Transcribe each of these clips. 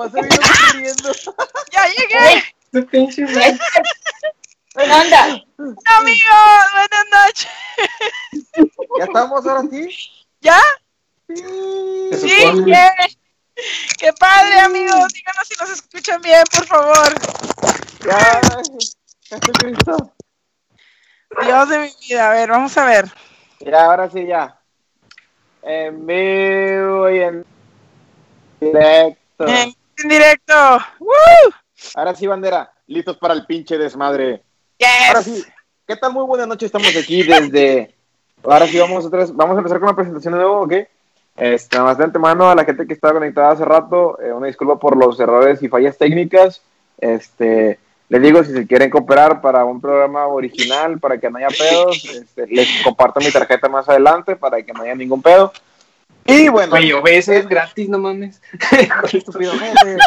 nomás se vino corriendo. ¡Ya llegué! Tu pinche madre. ¿Dónde anda? Amigos, buenas noches. ¿Ya estamos ahora sí? ¿Ya? Sí, yeah. Qué padre, amigos. Díganos si nos escuchan bien, por favor. Ya, Jesucristo. Dios de mi vida. A ver, vamos a ver. Ya, ahora sí, ya. En vivo y en directo. En, en directo. ¡Woo! Ahora sí, bandera. Listos para el pinche desmadre. Yes. Ahora sí, ¿qué tal? Muy buenas noches, estamos aquí desde... Ahora sí, vamos otra vez, vamos a empezar con la presentación de nuevo, ¿ok? Este, más de antemano a la gente que estaba conectada hace rato, eh, una disculpa por los errores y fallas técnicas. Este, les digo, si se quieren cooperar para un programa original, para que no haya pedos, este, les comparto mi tarjeta más adelante para que no haya ningún pedo. Y bueno, OBS es gratis, no mames. estúpidamente,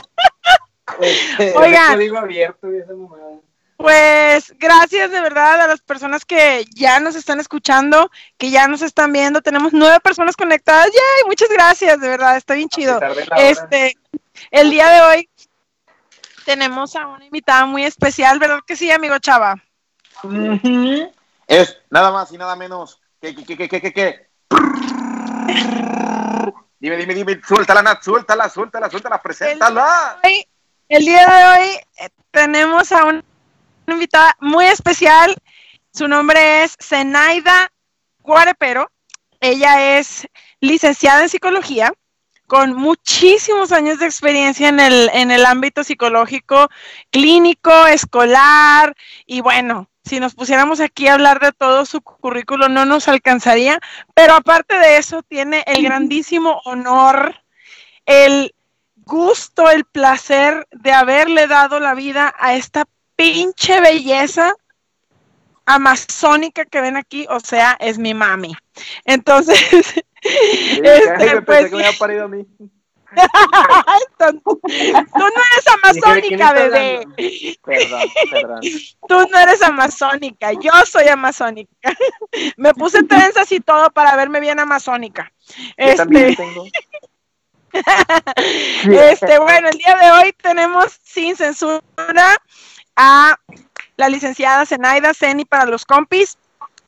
este, Oigan. Código abierto y esa mamada. Pues gracias de verdad a las personas que ya nos están escuchando, que ya nos están viendo. Tenemos nueve personas conectadas. ¡Yay! Muchas gracias, de verdad, está bien chido. Este, el día de hoy tenemos a una invitada muy especial, ¿verdad que sí, amigo Chava? es nada más y nada menos que, que, que, que, que, que. Dime, dime, dime, suéltala, Nat, suéltala, suéltala, suéltala, preséntala. Hoy- el día de hoy eh, tenemos a un- una invitada muy especial. Su nombre es Zenaida Guarepero. Ella es licenciada en psicología con muchísimos años de experiencia en el, en el ámbito psicológico, clínico, escolar y bueno, si nos pusiéramos aquí a hablar de todo su currículo no nos alcanzaría, pero aparte de eso tiene el grandísimo honor, el gusto, el placer de haberle dado la vida a esta pinche belleza amazónica que ven aquí, o sea, es mi mami. Entonces, este, pues, que me parido a mí. Tú, tú no eres amazónica, bebé. Perdón, perdón. Tú no eres amazónica, yo soy amazónica. Me puse trenzas y todo para verme bien amazónica. Yo también Este, tengo. este, bueno, el día de hoy tenemos sin censura a la licenciada Zenaida Zeni para los compis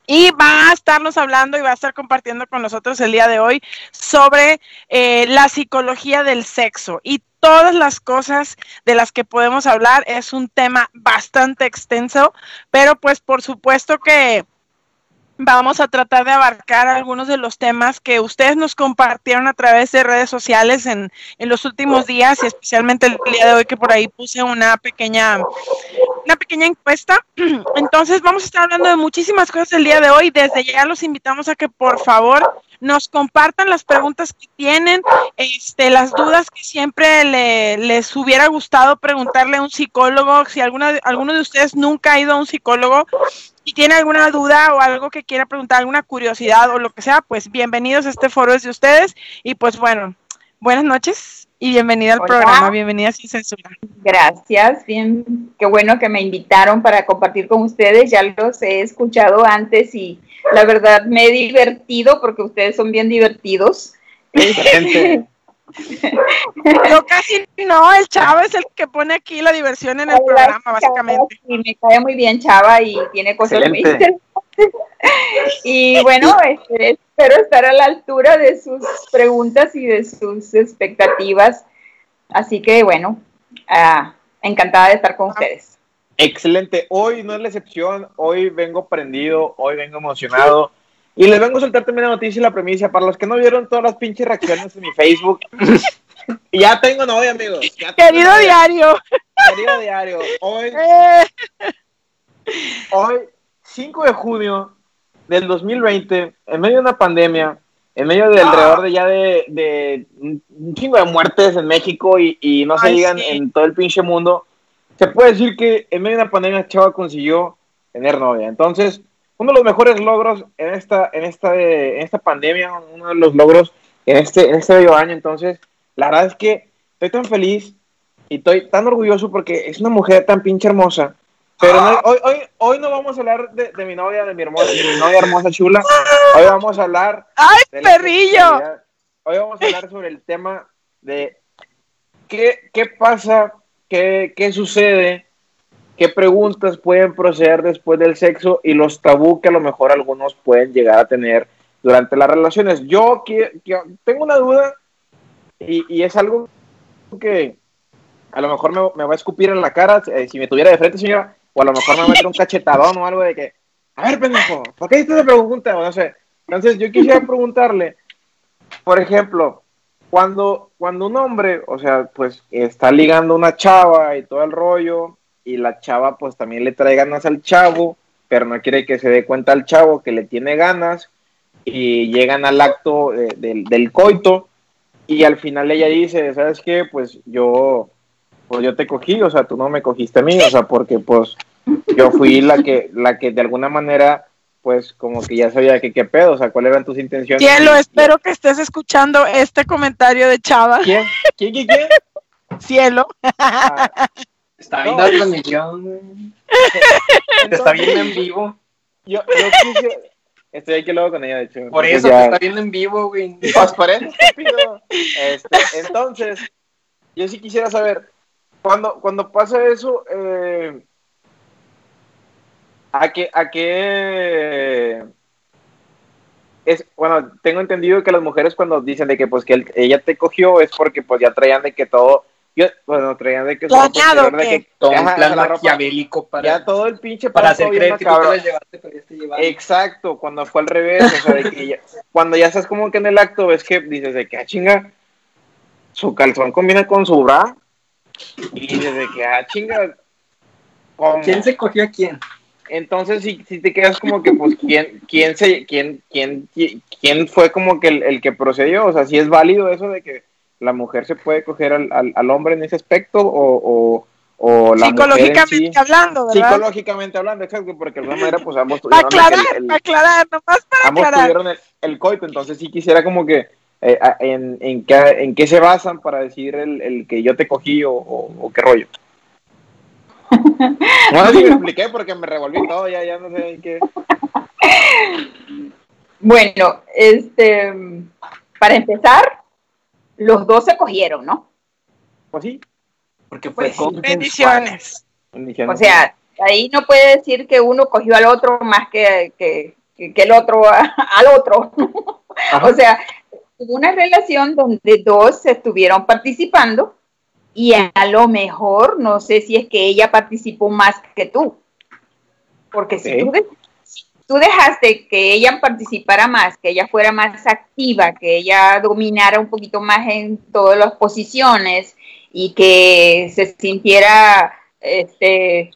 y va a estarnos hablando y va a estar compartiendo con nosotros el día de hoy sobre eh, la psicología del sexo y todas las cosas de las que podemos hablar. Es un tema bastante extenso, pero pues por supuesto que vamos a tratar de abarcar algunos de los temas que ustedes nos compartieron a través de redes sociales en, en los últimos días y especialmente el día de hoy que por ahí puse una pequeña una pequeña encuesta. Entonces vamos a estar hablando de muchísimas cosas el día de hoy. Desde ya los invitamos a que por favor nos compartan las preguntas que tienen, este, las dudas que siempre le- les hubiera gustado preguntarle a un psicólogo. Si alguna, alguno de ustedes nunca ha ido a un psicólogo y tiene alguna duda o algo que quiera preguntar, alguna curiosidad o lo que sea, pues bienvenidos a este foro es de ustedes. Y pues bueno, buenas noches y bienvenida al Hola. programa, bienvenida sin censura. Gracias, bien, qué bueno que me invitaron para compartir con ustedes. Ya los he escuchado antes y la verdad me he divertido porque ustedes son bien divertidos. Gente, Yo casi no, el chavo es el que pone aquí la diversión en el programa, básicamente. Y me cae muy bien Chava y tiene cosas muy Excelente. Y bueno, este, espero estar a la altura de sus preguntas y de sus expectativas. Así que bueno, ah, encantada de estar con ustedes. Excelente. Hoy no es la excepción. Hoy vengo prendido, hoy vengo emocionado. Y les vengo a soltar también la noticia y la premisa. Para los que no vieron todas las pinches reacciones en mi Facebook. ya tengo novia, amigos. Ya Querido novia. diario. Querido diario. Hoy, eh, hoy, 5 de junio del 2020, en medio de una pandemia, en medio de alrededor de ya de, de un chingo de muertes en México y, y no se digan sí. en todo el pinche mundo, se puede decir que en medio de una pandemia Chava consiguió tener novia. Entonces, uno de los mejores logros en esta, en esta, en esta pandemia, uno de los logros en este, en este medio año. Entonces, la verdad es que estoy tan feliz y estoy tan orgulloso porque es una mujer tan pinche hermosa. Pero no- hoy, hoy, hoy no vamos a hablar de, de mi novia, de mi, hermosa, de mi novia hermosa chula. Hoy vamos a hablar ¡Ay, de perrillo! Hoy vamos a hablar sobre el tema de ¿qué, qué pasa? ¿Qué, ¿Qué sucede? ¿Qué preguntas pueden proceder después del sexo y los tabú que a lo mejor algunos pueden llegar a tener durante las relaciones? Yo que, que tengo una duda y, y es algo que a lo mejor me, me va a escupir en la cara eh, si me tuviera de frente, señora, o a lo mejor me va a meter un cachetadón o algo de que, a ver, pendejo, ¿por qué hiciste esa pregunta? O no sé. Entonces, yo quisiera preguntarle, por ejemplo, cuando, cuando un hombre, o sea, pues está ligando una chava y todo el rollo, y la chava pues también le trae ganas al chavo, pero no quiere que se dé cuenta al chavo que le tiene ganas, y llegan al acto del coito, y al final ella dice, ¿sabes qué? Pues yo, pues yo te cogí, o sea, tú no me cogiste a mí, o sea, porque pues yo fui la que, la que de alguna manera, pues como que ya sabía que qué pedo, o sea, cuáles eran tus intenciones. Cielo, espero que estés escuchando este comentario de Chava. ¿Quién? ¿Quién? ¿Quién? quién? Cielo. Ah, Está No. viendo la transmisión, güey. Te está viendo en vivo. yo, yo quise- Estoy aquí luego con ella, de hecho. Por eso ya- te está viendo en vivo, güey. Este, entonces, yo sí quisiera saber, cuando, cuando pasa eso, eh, ¿a qué, a qué es, bueno, tengo entendido que las mujeres cuando dicen de que pues que él- ella te cogió es porque pues ya traían de que todo, yo, bueno, traían de que todo Planeado, de que- Todo un plan maquiavélico para, ya todo el pinche para hacer todo bien creer que tú te macabro. las llevaste, pero ya te llevaron. Exacto, cuando fue al revés, o sea, de que ya- cuando ya estás como que en el acto, ves que dices de que, ah, chinga, su calzón combina con su bra, y dices de que, ah, chinga, ¿cómo? ¿Quién se cogió a quién? Entonces, si, si te quedas como que, pues, ¿quién, quién, se, quién, quién, quién fue como que el, el que procedió? O sea, si es válido eso de que la mujer se puede coger al, al, al hombre en ese aspecto, o, o, o la Psicológicamente sí. hablando, ¿verdad? Psicológicamente hablando, exacto, porque de alguna manera, pues, ambos tuvieron aclarar, el- el- aclarar, nomás para ambos aclarar. tuvieron el, el coito, entonces sí quisiera como que eh, en, en, qué, en qué se basan para decir el, el que yo te cogí o, o, o qué rollo. No sé si me expliqué porque me revolví todo, ya, ya no sé qué. Bueno, este, para empezar, los dos se cogieron, ¿no? Pues sí, Porque fue Pues sí, consensual. Bendiciones. O sea, ahí no puede decir que uno cogió al otro más que, que, que- que el otro a- al otro. Ajá. o sea, hubo una relación donde dos estuvieron participando y a lo mejor, no sé si es que ella participó más que tú. Porque si tú, de- si tú dejaste que ella participara más, que ella fuera más activa, que ella dominara un poquito más en todas las posiciones y que se sintiera este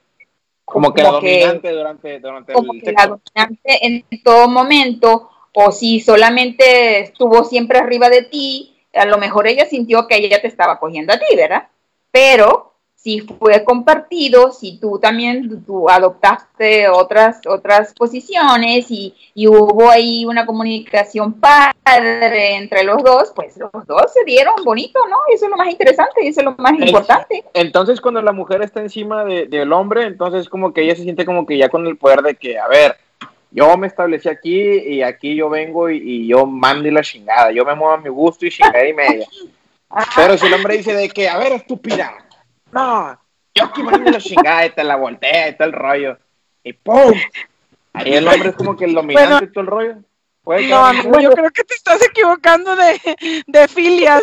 como que la como que- dominante durante, durante como el que la dominante en todo momento, o si solamente estuvo siempre arriba de ti, a lo mejor ella sintió que ella te estaba cogiendo a ti, ¿verdad? Pero si fue compartido, si tú también tú adoptaste otras otras posiciones y, y hubo ahí una comunicación padre entre los dos, pues los dos se dieron bonito, ¿no? Eso es lo más interesante y eso es lo más importante. Entonces cuando la mujer está encima de- del hombre, entonces como que ella se siente como que ya con el poder de que, a ver, yo me establecí aquí y aquí yo vengo y, y yo mando y la chingada, yo me muevo a mi gusto y chingada y media. Pero si el hombre dice de que, a ver, estúpida, no, yo aquí mando la chingada y te la voltea y todo el rollo, y ¡pum! Ahí el hombre es como que el dominante Bueno. y todo el rollo. No, amigo, yo creo que te estás equivocando de, de filias.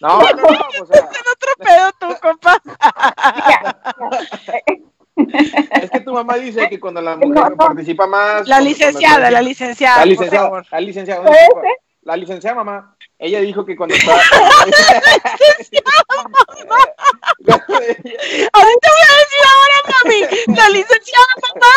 no, no, no, o sea, En otro pedo tú, compa. Es que tu mamá dice que cuando la mujer No, no. participa más... La licenciada, la licenciada. La por licenciada, favor. la licenciada, la licenciada mamá, ella dijo que cuando estaba... Ahorita voy a decir ahora, mami. La licenciada mamá.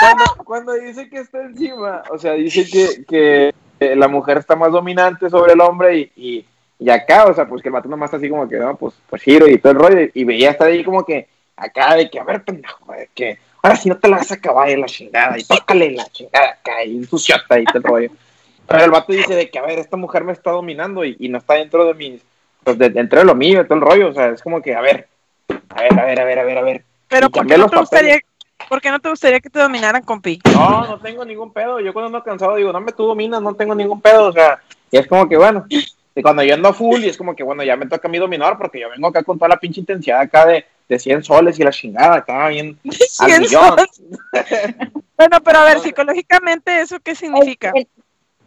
cuando, cuando dice que está encima, o sea, dice que, que eh, la mujer está más dominante sobre el hombre y, y, y acá, o sea, pues que el vato nomás está así como que, no, pues, pues giro y todo el rollo, y veía estar ahí como que acá de que, a ver, pendejo, de que ahora si no te la vas a acabar en la chingada, y tócale la chingada acá, y suciota y todo el rollo. Pero el vato dice de que, a ver, esta mujer me está dominando y, y no está dentro de mis, pues, de- dentro de lo mío, de todo el rollo, o sea, es como que, a ver, a ver, a ver, a ver, a ver, a ver. Pero ¿por qué no te gustaría, por qué no te gustaría que te dominaran, compi? No, no tengo ningún pedo. Yo cuando ando cansado digo, no me tú dominas, no tengo ningún pedo. O sea, y es como que bueno, Y cuando yo ando full, y es como que, bueno, ya me toca a mí dominar, porque yo vengo acá con toda la pinche intensidad acá de, de 100 soles y la chingada, acá bien al 100 millón. Bueno, pero a ver, psicológicamente, ¿eso qué significa? Es,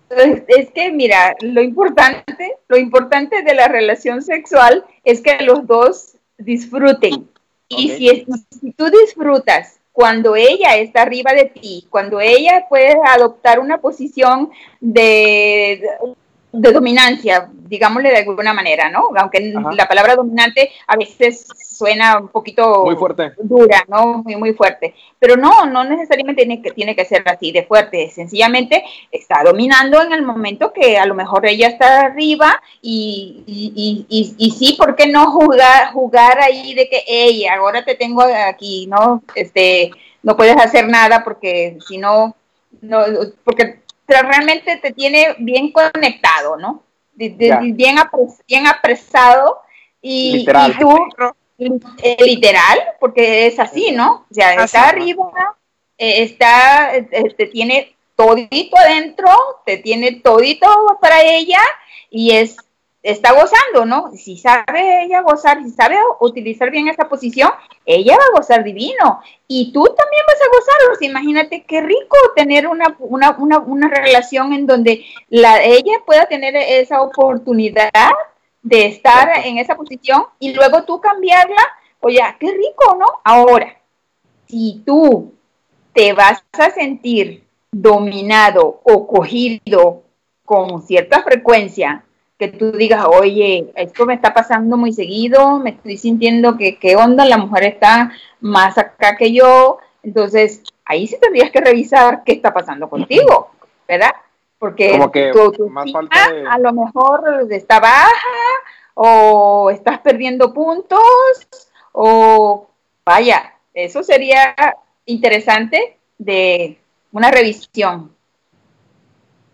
es- es que, mira, lo importante, lo importante de la relación sexual es que los dos disfruten. Y si, es- si tú disfrutas cuando ella está arriba de ti, cuando ella puede adoptar una posición de, de dominancia, digámosle de alguna manera, ¿no? Aunque Ajá. la palabra dominante a veces suena un poquito Muy fuerte. dura, ¿no? Muy, muy fuerte. Pero no, no necesariamente tiene que, tiene que ser así de fuerte. Sencillamente está dominando en el momento que a lo mejor ella está arriba y, y, y, y- y sí, ¿por qué no jugar, jugar ahí de que, hey, ahora te tengo aquí, ¿no? Este, no puedes hacer nada porque si no, no, porque realmente te tiene bien conectado, ¿no? De- de- Ya. bien, apres- bien apresado y, Literal. y tú eh, literal, porque es así, ¿no? O sea, Así, está ¿no? arriba, eh, está, eh, te tiene todito adentro, te tiene todito para ella y es está gozando, ¿no? Si sabe ella gozar, si sabe utilizar bien esa posición, ella va a gozar divino. Y tú también vas a gozar. Imagínate qué rico tener una, una, una, una relación en donde la, ella pueda tener esa oportunidad de estar en esa posición y luego tú cambiarla. Oye, qué rico, ¿no? Ahora, si tú te vas a sentir dominado o cogido con cierta frecuencia, que tú digas, oye, esto me está pasando muy seguido, me estoy sintiendo que qué onda, la mujer está más acá que yo, entonces ahí sí tendrías que revisar qué está pasando contigo, ¿verdad? Porque Como que tu, tu más estima falta de- a lo mejor está baja o estás perdiendo puntos o vaya, eso sería interesante de una revisión.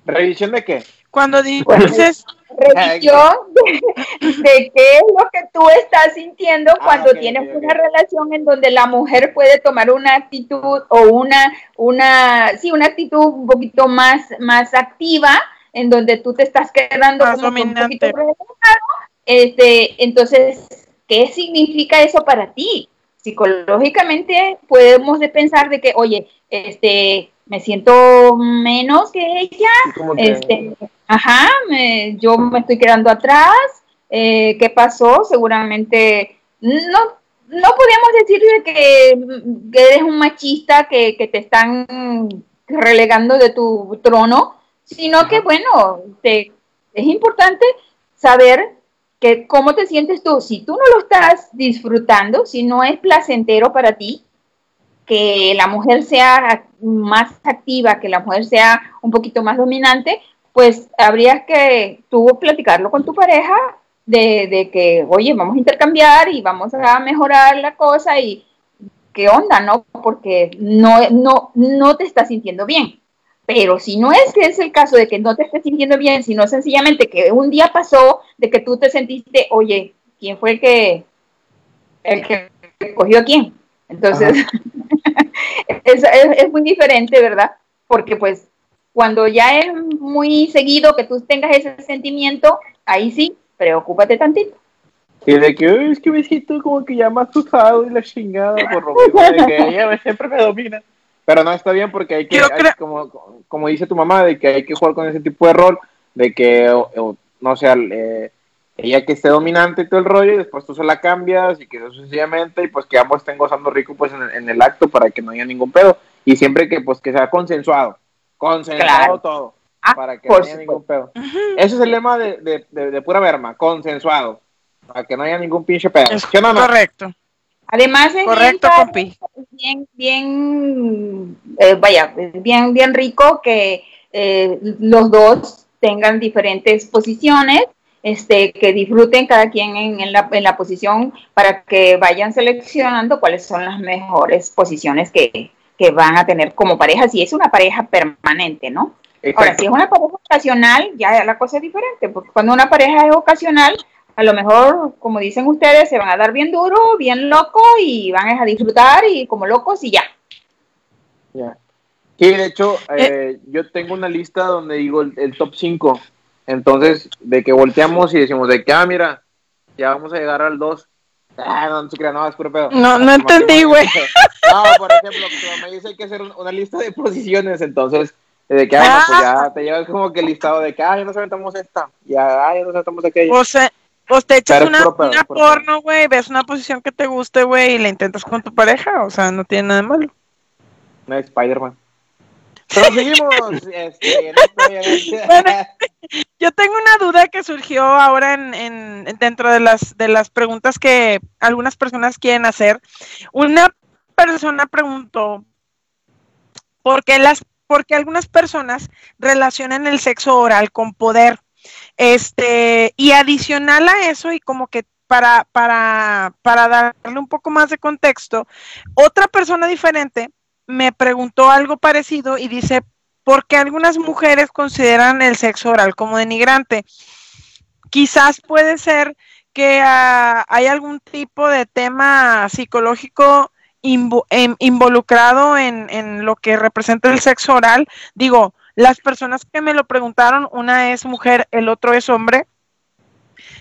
¿Revisión de qué? Cuando dices, Revisión de, de qué es lo que tú estás sintiendo Ah, cuando tienes una relación en donde la mujer puede tomar una actitud o una, una, sí, una actitud un poquito más, más activa, en donde tú te estás quedando Más como un poquito relajado. Este, entonces, ¿qué significa eso para ti? Psicológicamente podemos de pensar de que, oye, este, me siento menos que ella, que- este, ajá, me- yo me estoy quedando atrás. eh, ¿Qué pasó? Seguramente no, no decir de que, que eres un machista que, que te están relegando de tu trono, sino que bueno, te, es importante saber que cómo te sientes tú. Si tú no lo estás disfrutando, si no es placentero para ti, que la mujer sea más activa, que la mujer sea un poquito más dominante, pues habría que tú platicarlo con tu pareja de, de que, oye, vamos a intercambiar y vamos a mejorar la cosa y qué onda, ¿no? Porque no, no, no te estás sintiendo bien. Pero si no es que es el caso de que no te estés sintiendo bien, sino sencillamente que un día pasó de que tú te sentiste, oye, ¿quién fue el que, el que cogió a quién? Entonces, es, es, es muy diferente, ¿verdad? Porque pues cuando ya es muy seguido que tú tengas ese sentimiento, ahí sí, preocúpate tantito. Y de que, "Ay, es que me siento como que ya más usado y la chingada por lo mismo de que ella siempre me domina. Pero no está bien porque hay que, Yo hay- creo- como, como dice tu mamá, de que hay que jugar con ese tipo de rol, de que, o- o, no sé, eh, ella que esté dominante y todo el rollo, y después tú se la cambias y que eso sencillamente, y pues que ambos estén gozando rico pues en, el- en el acto para que no haya ningún pedo. Y siempre que pues que sea consensuado, consensuado Claro. todo, Ah, para que no por haya supuesto. ningún pedo. ujú, Ese es el lema de, de, de, de pura verma, consensuado. Para que no haya ningún pinche pedo. es ¿Sí o no, no? correcto. Además es Correcto, bien, compi. bien, bien, eh, vaya, es bien, bien rico que eh, los dos tengan diferentes posiciones, este, que disfruten cada quien en, en la, en la posición para que vayan seleccionando cuáles son las mejores posiciones que, que van a tener como pareja, si es una pareja permanente, ¿no? Ahora, Exacto. si es una pareja ocasional, ya la cosa es diferente, porque cuando una pareja es ocasional, a lo mejor, como dicen ustedes, se van a dar bien duro, bien loco y van a disfrutar y como locos y ya. Ya. Sí, de hecho, eh, yo tengo una lista donde digo el, el top 5 Entonces, de que volteamos y decimos de que, ah, mira, ya vamos a llegar al 2. Ah, no, no se crea, no, es puro pedo. No, no entendí, güey. No, por ejemplo, me dice que hay que hacer una lista de posiciones, entonces, de que, ah, pues ya te llevas como que el listado de que, ah, ya nos aventamos esta, ya, ah, ya nos aventamos aquella. O sea, pues te echas una, una porno, güey, ves una posición que te guste, güey, y la intentas con tu pareja, o sea, no tiene nada de malo. No es Spider-Man. Este, yo tengo una duda que surgió ahora en, en, dentro de las, de las preguntas que algunas personas quieren hacer. Una persona preguntó por qué, las, por qué algunas personas relacionan el sexo oral con poder. Este, y adicional a eso, y como que para, para, para darle un poco más de contexto, otra persona diferente me preguntó algo parecido y dice, ¿por qué algunas mujeres consideran el sexo oral como denigrante? Quizás puede ser que uh, hay algún tipo de tema psicológico em, involucrado en, en, lo que representa el sexo oral. Digo, las personas que me lo preguntaron, una es mujer, el otro es hombre.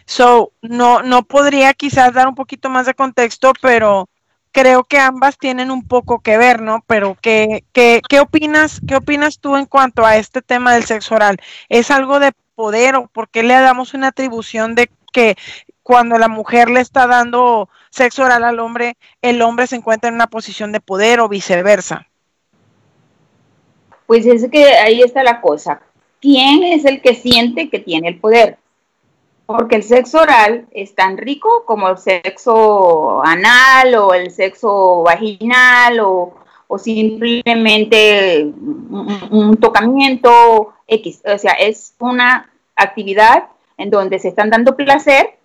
So, no, no podría quizás dar un poquito más de contexto, pero creo que ambas tienen un poco que ver, ¿no? Pero ¿qué, qué, qué opinas, qué opinas tú en cuanto a este tema del sexo oral? ¿Es algo de poder o por qué le damos una atribución de que cuando la mujer le está dando sexo oral al hombre, el hombre se encuentra en una posición de poder o viceversa? Pues es que ahí está la cosa. ¿Quién es el que siente que tiene el poder? Porque el sexo oral es tan rico como el sexo anal o el sexo vaginal o, simplemente un, tocamiento X. O sea, es una actividad en donde se están dando placer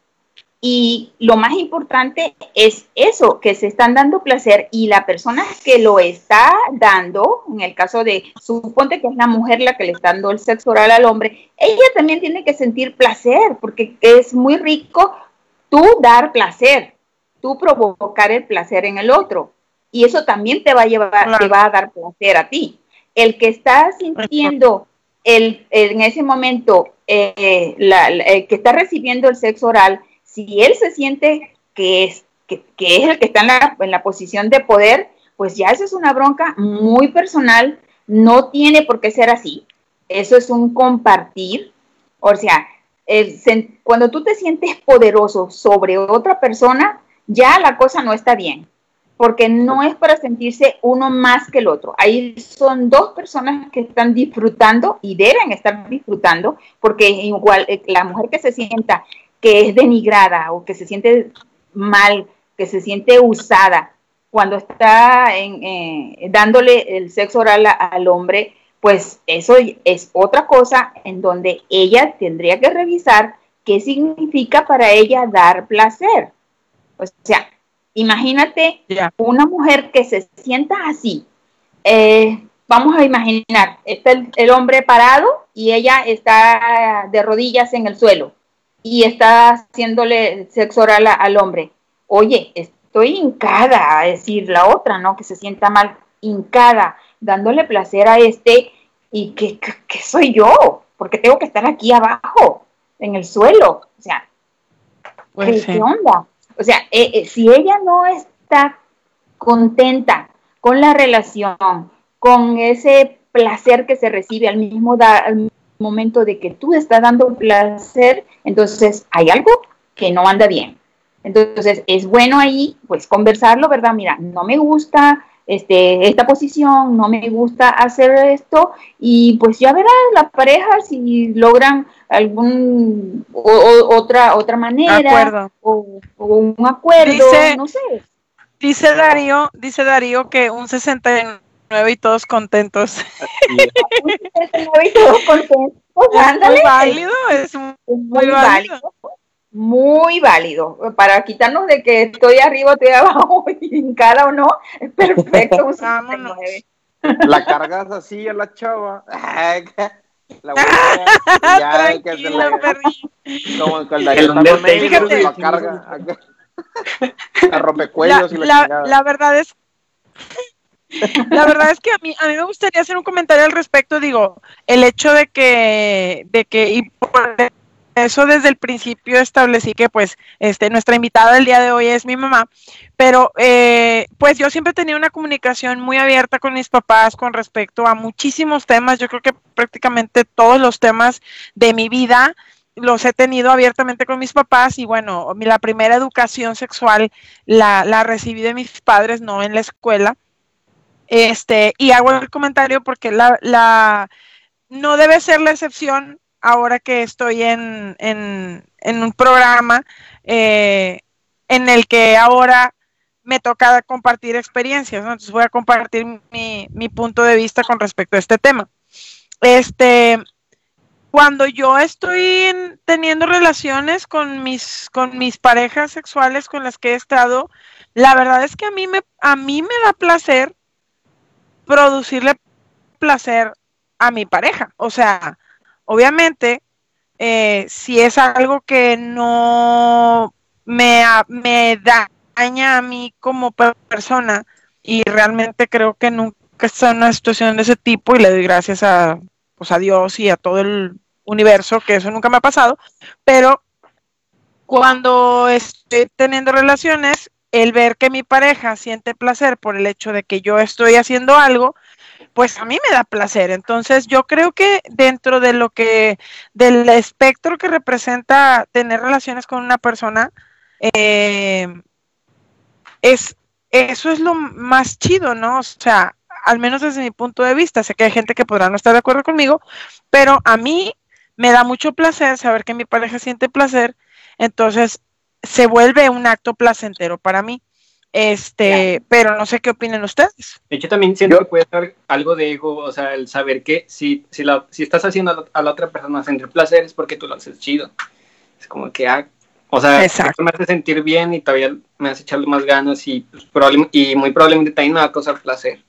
y lo más importante es eso, que se están dando placer y la persona que lo está dando, en el caso de, suponte que es la mujer la que le está dando el sexo oral al hombre, ella también tiene que sentir placer, porque es muy rico tú dar placer, tú provocar el placer en el otro. Y eso también te va a llevar, te va a dar placer a ti. El que está sintiendo el, en ese momento, eh, el que está recibiendo el sexo oral, si él se siente que es, que, es el que está en la, en la posición de poder, pues ya eso es una bronca muy personal, no tiene por qué ser así. Eso es un compartir. O sea, cuando tú te sientes poderoso sobre otra persona, ya la cosa no está bien, porque no es para sentirse uno más que el otro. Ahí son dos personas que están disfrutando y deben estar disfrutando, porque igual eh, la mujer que se sienta que es denigrada o que se siente mal, que se siente usada cuando está en, eh, dándole el sexo oral al hombre, pues eso es otra cosa en donde ella tendría que revisar qué significa para ella dar placer. O sea, imagínate una mujer que se sienta así. Eh, vamos a imaginar, está el hombre parado y ella está de rodillas en el suelo y está haciéndole sexo oral al hombre. Oye, estoy hincada, a decir la otra, ¿no? Que se sienta mal, hincada, dándole placer a este y que, soy yo, porque tengo que estar aquí abajo, en el suelo. O sea, pues ¿qué, onda? O sea, eh, eh, si ella no está contenta con la relación, con ese placer que se recibe al mismo, da, momento de que tú estás dando placer, entonces hay algo que no anda bien. Entonces es bueno ahí pues conversarlo, ¿verdad? Mira, no me gusta este, esta posición, no me gusta hacer esto y pues ya verás la pareja si logran algún otra otra manera o, un acuerdo, no sé. Dice Darío, dice Darío que un 69 y todos contentos. y todos contentos. Es muy válido, es muy, válido. Muy válido. Para quitarnos de que estoy arriba, estoy abajo, hincada o no, es perfecto. la cargas así a la chava. La ya, Tranquilo, Como el la carga. La rompecuellos la, la, la verdad es La verdad es que a mí, a mí me gustaría hacer un comentario al respecto, digo, el hecho de que, de que, y por eso desde el principio establecí que pues este, nuestra invitada del día de hoy es mi mamá, pero eh, pues yo siempre tenía una comunicación muy abierta con mis papás con respecto a muchísimos temas, yo creo que prácticamente todos los temas de mi vida los he tenido abiertamente con mis papás y bueno, la primera educación sexual la, la recibí de mis padres, no en la escuela. Este, y hago el comentario porque la, la no debe ser la excepción ahora que estoy en, en, un programa eh, en el que ahora me toca compartir experiencias. Entonces voy a compartir mi, mi, punto de vista con respecto a este tema. Este, cuando yo estoy teniendo relaciones con mis, con mis parejas sexuales con las que he estado, la verdad es que a mí me, a mí me da placer producirle placer a mi pareja. O sea, Obviamente, eh, si es algo que no me, me daña a mí como persona y realmente creo que nunca está en una situación de ese tipo y le doy gracias a, pues, a Dios y a todo el universo que eso nunca me ha pasado, pero cuando estoy teniendo relaciones, el ver que mi pareja siente placer por el hecho de que yo estoy haciendo algo, pues a mí me da placer. Entonces yo creo que dentro de lo que, del espectro que representa tener relaciones con una persona, eh, es, eso es lo más chido, ¿no? O sea, al menos desde mi punto de vista, sé que hay gente que podrá no estar de acuerdo conmigo, pero a mí me da mucho placer saber que mi pareja siente placer, entonces se vuelve un acto placentero para mí. Este, pero no sé qué opinan ustedes. De hecho, también siento que puede ser algo de ego, o sea, el saber que si, si, la, si estás haciendo a la, otra persona sentir placer es porque tú lo haces chido. Es como que, ah, o sea, me hace sentir bien y todavía me hace echarle más ganas y, pues, y muy probablemente también me va a causar placer.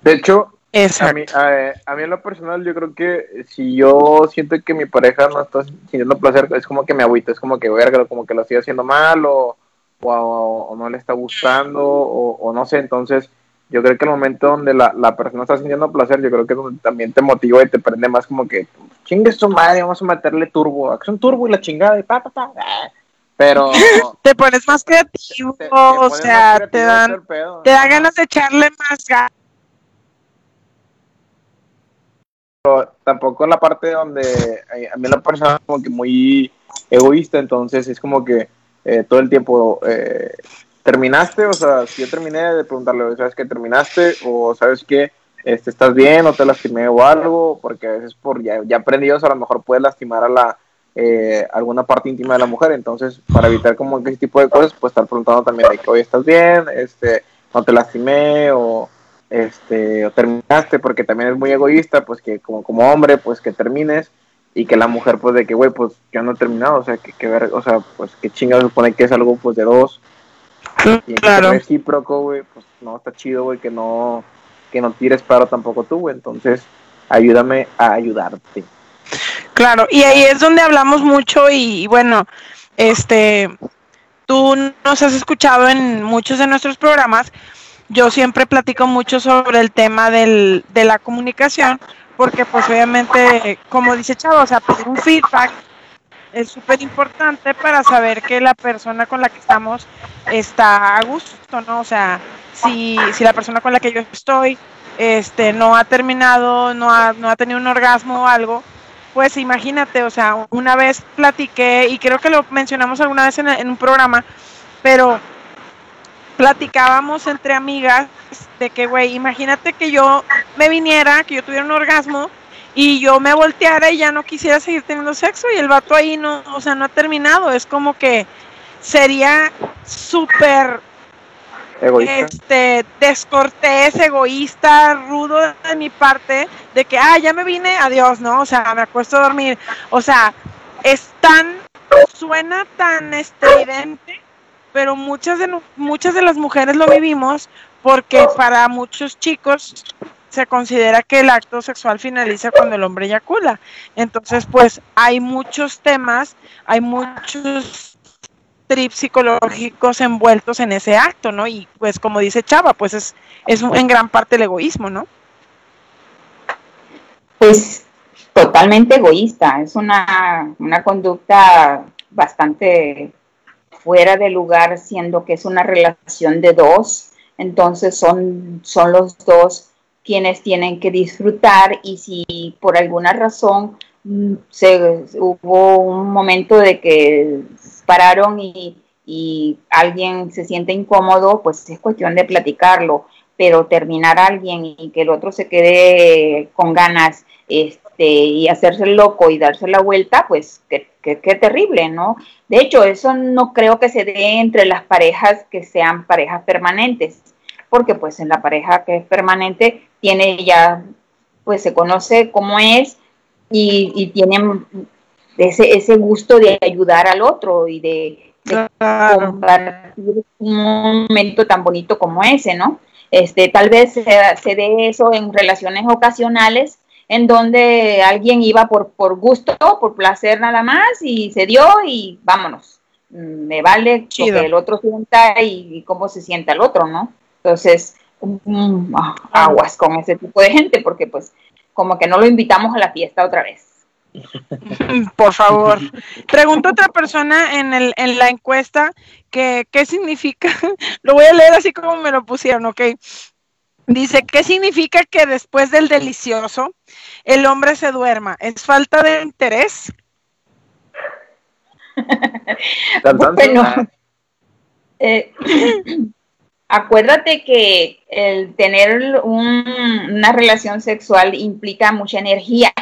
De hecho, a mí, a, mí en lo personal yo creo que si yo siento que mi pareja no está sintiendo placer, es como que me agüita, es como que verga, como que lo estoy haciendo mal o o, no le está gustando o, no sé, entonces yo creo que el momento donde la, la, persona está sintiendo placer, yo creo que también te motiva y te prende más como que, chingue su madre, vamos a meterle turbo, acción turbo y la chingada y pa, pa, pa. Pero te pones más creativo, o sea, te dan te da ganas de echarle más ganas. Tampoco en la parte donde eh, a mí la persona como que muy egoísta, entonces es como que eh, todo el tiempo, eh, ¿terminaste? O sea, si yo terminé de preguntarle, ¿sabes que terminaste? O ¿sabes que Este, ¿Estás bien o te lastimé o algo? Porque a veces por ya, ya aprendidos a lo mejor puede lastimar a la eh, alguna parte íntima de la mujer, entonces para evitar como ese tipo de cosas, pues estar preguntando también de que hoy estás bien, este, no te lastimé o este o terminaste porque también es muy egoísta pues que como, como hombre pues que termines y que la mujer pues de que güey pues yo no he terminado o sea que, que ver o sea pues que chingados supone que es algo pues de dos. Y claro. que recíproco güey pues no está chido güey que no que no tires paro tampoco tú güey. Entonces ayúdame a ayudarte. Claro y ahí es donde hablamos mucho y, bueno este tú nos has escuchado en muchos de nuestros programas yo siempre platico mucho sobre el tema del, de la comunicación porque pues obviamente, como dice Chavo, o sea, pedir un feedback es súper importante para saber que la persona con la que estamos está a gusto, ¿no? O sea, si, si la persona con la que yo estoy este, no ha terminado, no ha, no ha tenido un orgasmo o algo, pues imagínate, o sea, una vez platiqué, y creo que lo mencionamos alguna vez en, en un programa, pero platicábamos entre amigas de que, güey, imagínate que yo me viniera, que yo tuviera un orgasmo y yo me volteara y ya no quisiera seguir teniendo sexo y el vato ahí no, o sea, no ha terminado. Es como que sería súper este descortés, egoísta, rudo de mi parte, de que ah, ya me vine, adiós, ¿no? O sea, me acuesto a dormir. O sea, es tan, suena tan estridente pero muchas de, muchas de las mujeres lo vivimos porque para muchos chicos se considera que el acto sexual finaliza cuando el hombre eyacula. Entonces, pues hay muchos temas, hay muchos trips psicológicos envueltos en ese acto, ¿no? Y pues como dice Chava, pues es, es en gran parte el egoísmo, ¿no? Pues totalmente egoísta, es una, una conducta bastante fuera de lugar, siendo que es una relación de dos, entonces son, son los dos quienes tienen que disfrutar y si por alguna razón mm, se, hubo un momento de que pararon y, alguien se siente incómodo, pues es cuestión de platicarlo, pero terminar a alguien y que el otro se quede con ganas este, y hacerse loco y darse la vuelta, pues qué, qué, terrible, ¿no? De hecho, eso no creo que se dé entre las parejas que sean parejas permanentes, porque pues en la pareja que es permanente tiene ya, pues se conoce cómo es y, y tienen ese, ese gusto de ayudar al otro y de, compartir un momento tan bonito como ese, ¿no? Este, tal vez se, se dé eso en relaciones ocasionales en donde alguien iba por, por gusto, por placer nada más y se dio y vámonos. Mm, me vale lo que el otro sienta y, cómo se sienta el otro, ¿no? Entonces, mm, ah, aguas con ese tipo de gente porque pues como que no lo invitamos a la fiesta otra vez. Por favor. Pregunta otra persona en, el, en la encuesta que qué significa, lo voy a leer así como me lo pusieron, ¿ok? Dice, ¿qué significa que después del delicioso el hombre se duerma? ¿Es falta de interés? bueno, eh, acuérdate que el tener una relación sexual implica mucha energía,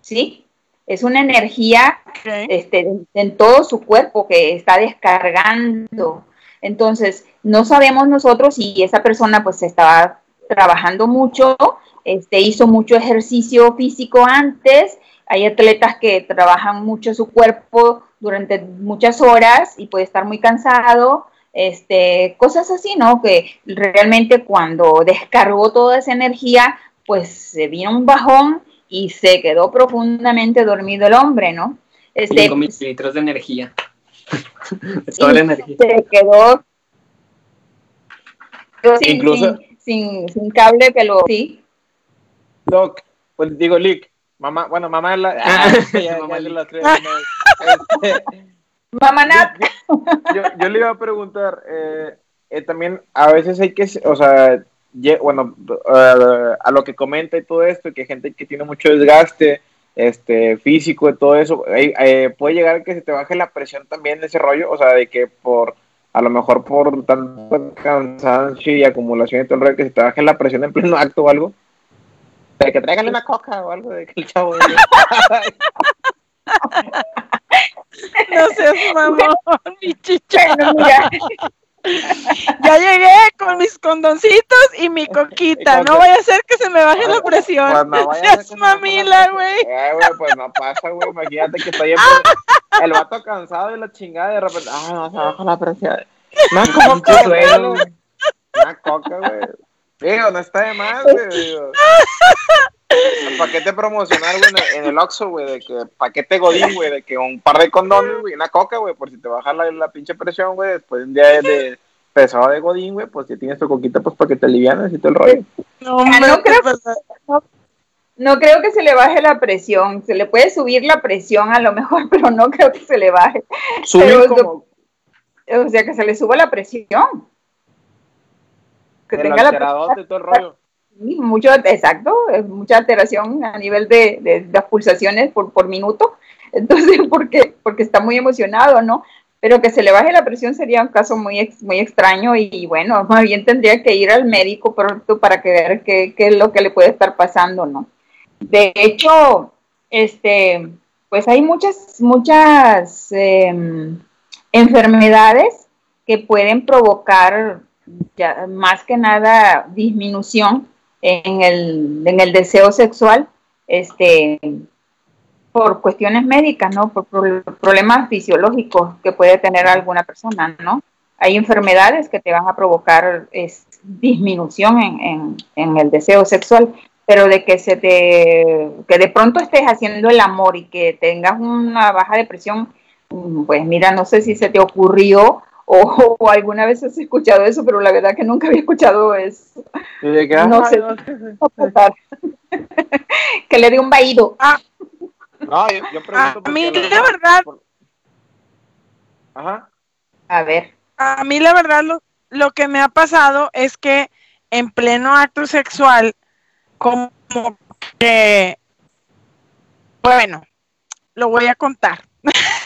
¿sí? Es una energía este, en todo su cuerpo que está descargando entonces, no sabemos nosotros si esa persona pues estaba trabajando mucho, este, hizo mucho ejercicio físico antes, hay atletas que trabajan mucho su cuerpo durante muchas horas y puede estar muy cansado, este, cosas así, ¿no? Que realmente cuando descargó toda esa energía, pues se vino un bajón y se quedó profundamente dormido el hombre, ¿no? Este, 5 litros de energía. toda la energía. Se quedó sin, Incluso, sin, sin, cable que lo sí. Doc, pues digo Lick, mamá, bueno, mamá la, ah, ya, mamá ya la tres, este, mamá Nat. Yo, yo, le iba a preguntar, eh, eh, también a veces hay que, o sea, bueno, uh, a lo que comenta y todo esto, que gente que tiene mucho desgaste, este, físico y todo eso, eh, puede llegar que se te baje la presión también de ese rollo, o sea, de que por, a lo mejor por tanto cansancio y acumulación y todo el rollo, que se te baje la presión en pleno acto o algo, de que traigan una coca o algo, de que el chavo... no seas mamón, mi chicha. Ya llegué con mis condoncitos y mi coquita. No vaya a ser que se me baje la presión. Pues no vaya a mamila, güey. Eh, güey, pues no pasa, güey. Imagínate que estoy en el vato cansado y la chingada y de repente, ay, no se baja la presión. Una coca, güey. Una coca, güey. Digo, no está de más, güey. El paquete promocional, güey, en el Oxxo, güey, de que paquete Godín, güey, de que un par de condones, güey, una coca, güey, por si te baja la, la pinche presión, güey, después de un día de pesado de Godín, güey, pues si tienes tu coquita, pues para que te alivianes y todo el rollo. No, no, creo, no, creo que se le baje la presión, se le puede subir la presión a lo mejor, pero no creo que se le baje. Subir como... O sea, que se le suba la presión. Que tenga la presión. todo el rollo mucho, exacto, mucha alteración a nivel de, de, las pulsaciones por, por minuto. Entonces, porque, porque está muy emocionado, ¿no? Pero que se le baje la presión sería un caso muy, muy extraño y bueno, más bien tendría que ir al médico pronto para que ver qué, qué es lo que le puede estar pasando, ¿no? De hecho, este, pues hay muchas, muchas em, enfermedades que pueden provocar más que nada disminución en el, en el deseo sexual, este, por cuestiones médicas, ¿no? Por, problemas fisiológicos que puede tener alguna persona, ¿no? Hay enfermedades que te van a provocar es, disminución en, en, en, el deseo sexual, pero de que se te, que de pronto estés haciendo el amor y que tengas una baja depresión, mm, pues mira, no sé si se te ocurrió o, alguna vez has escuchado eso, pero la verdad que nunca había escuchado eso. no sé. que le dé un vaído. Ah. No, yo, pregunto a mí la verdad. Ajá. A ver. A mí la verdad lo, lo que me ha pasado es que en pleno acto sexual, como que, bueno, lo voy a contar.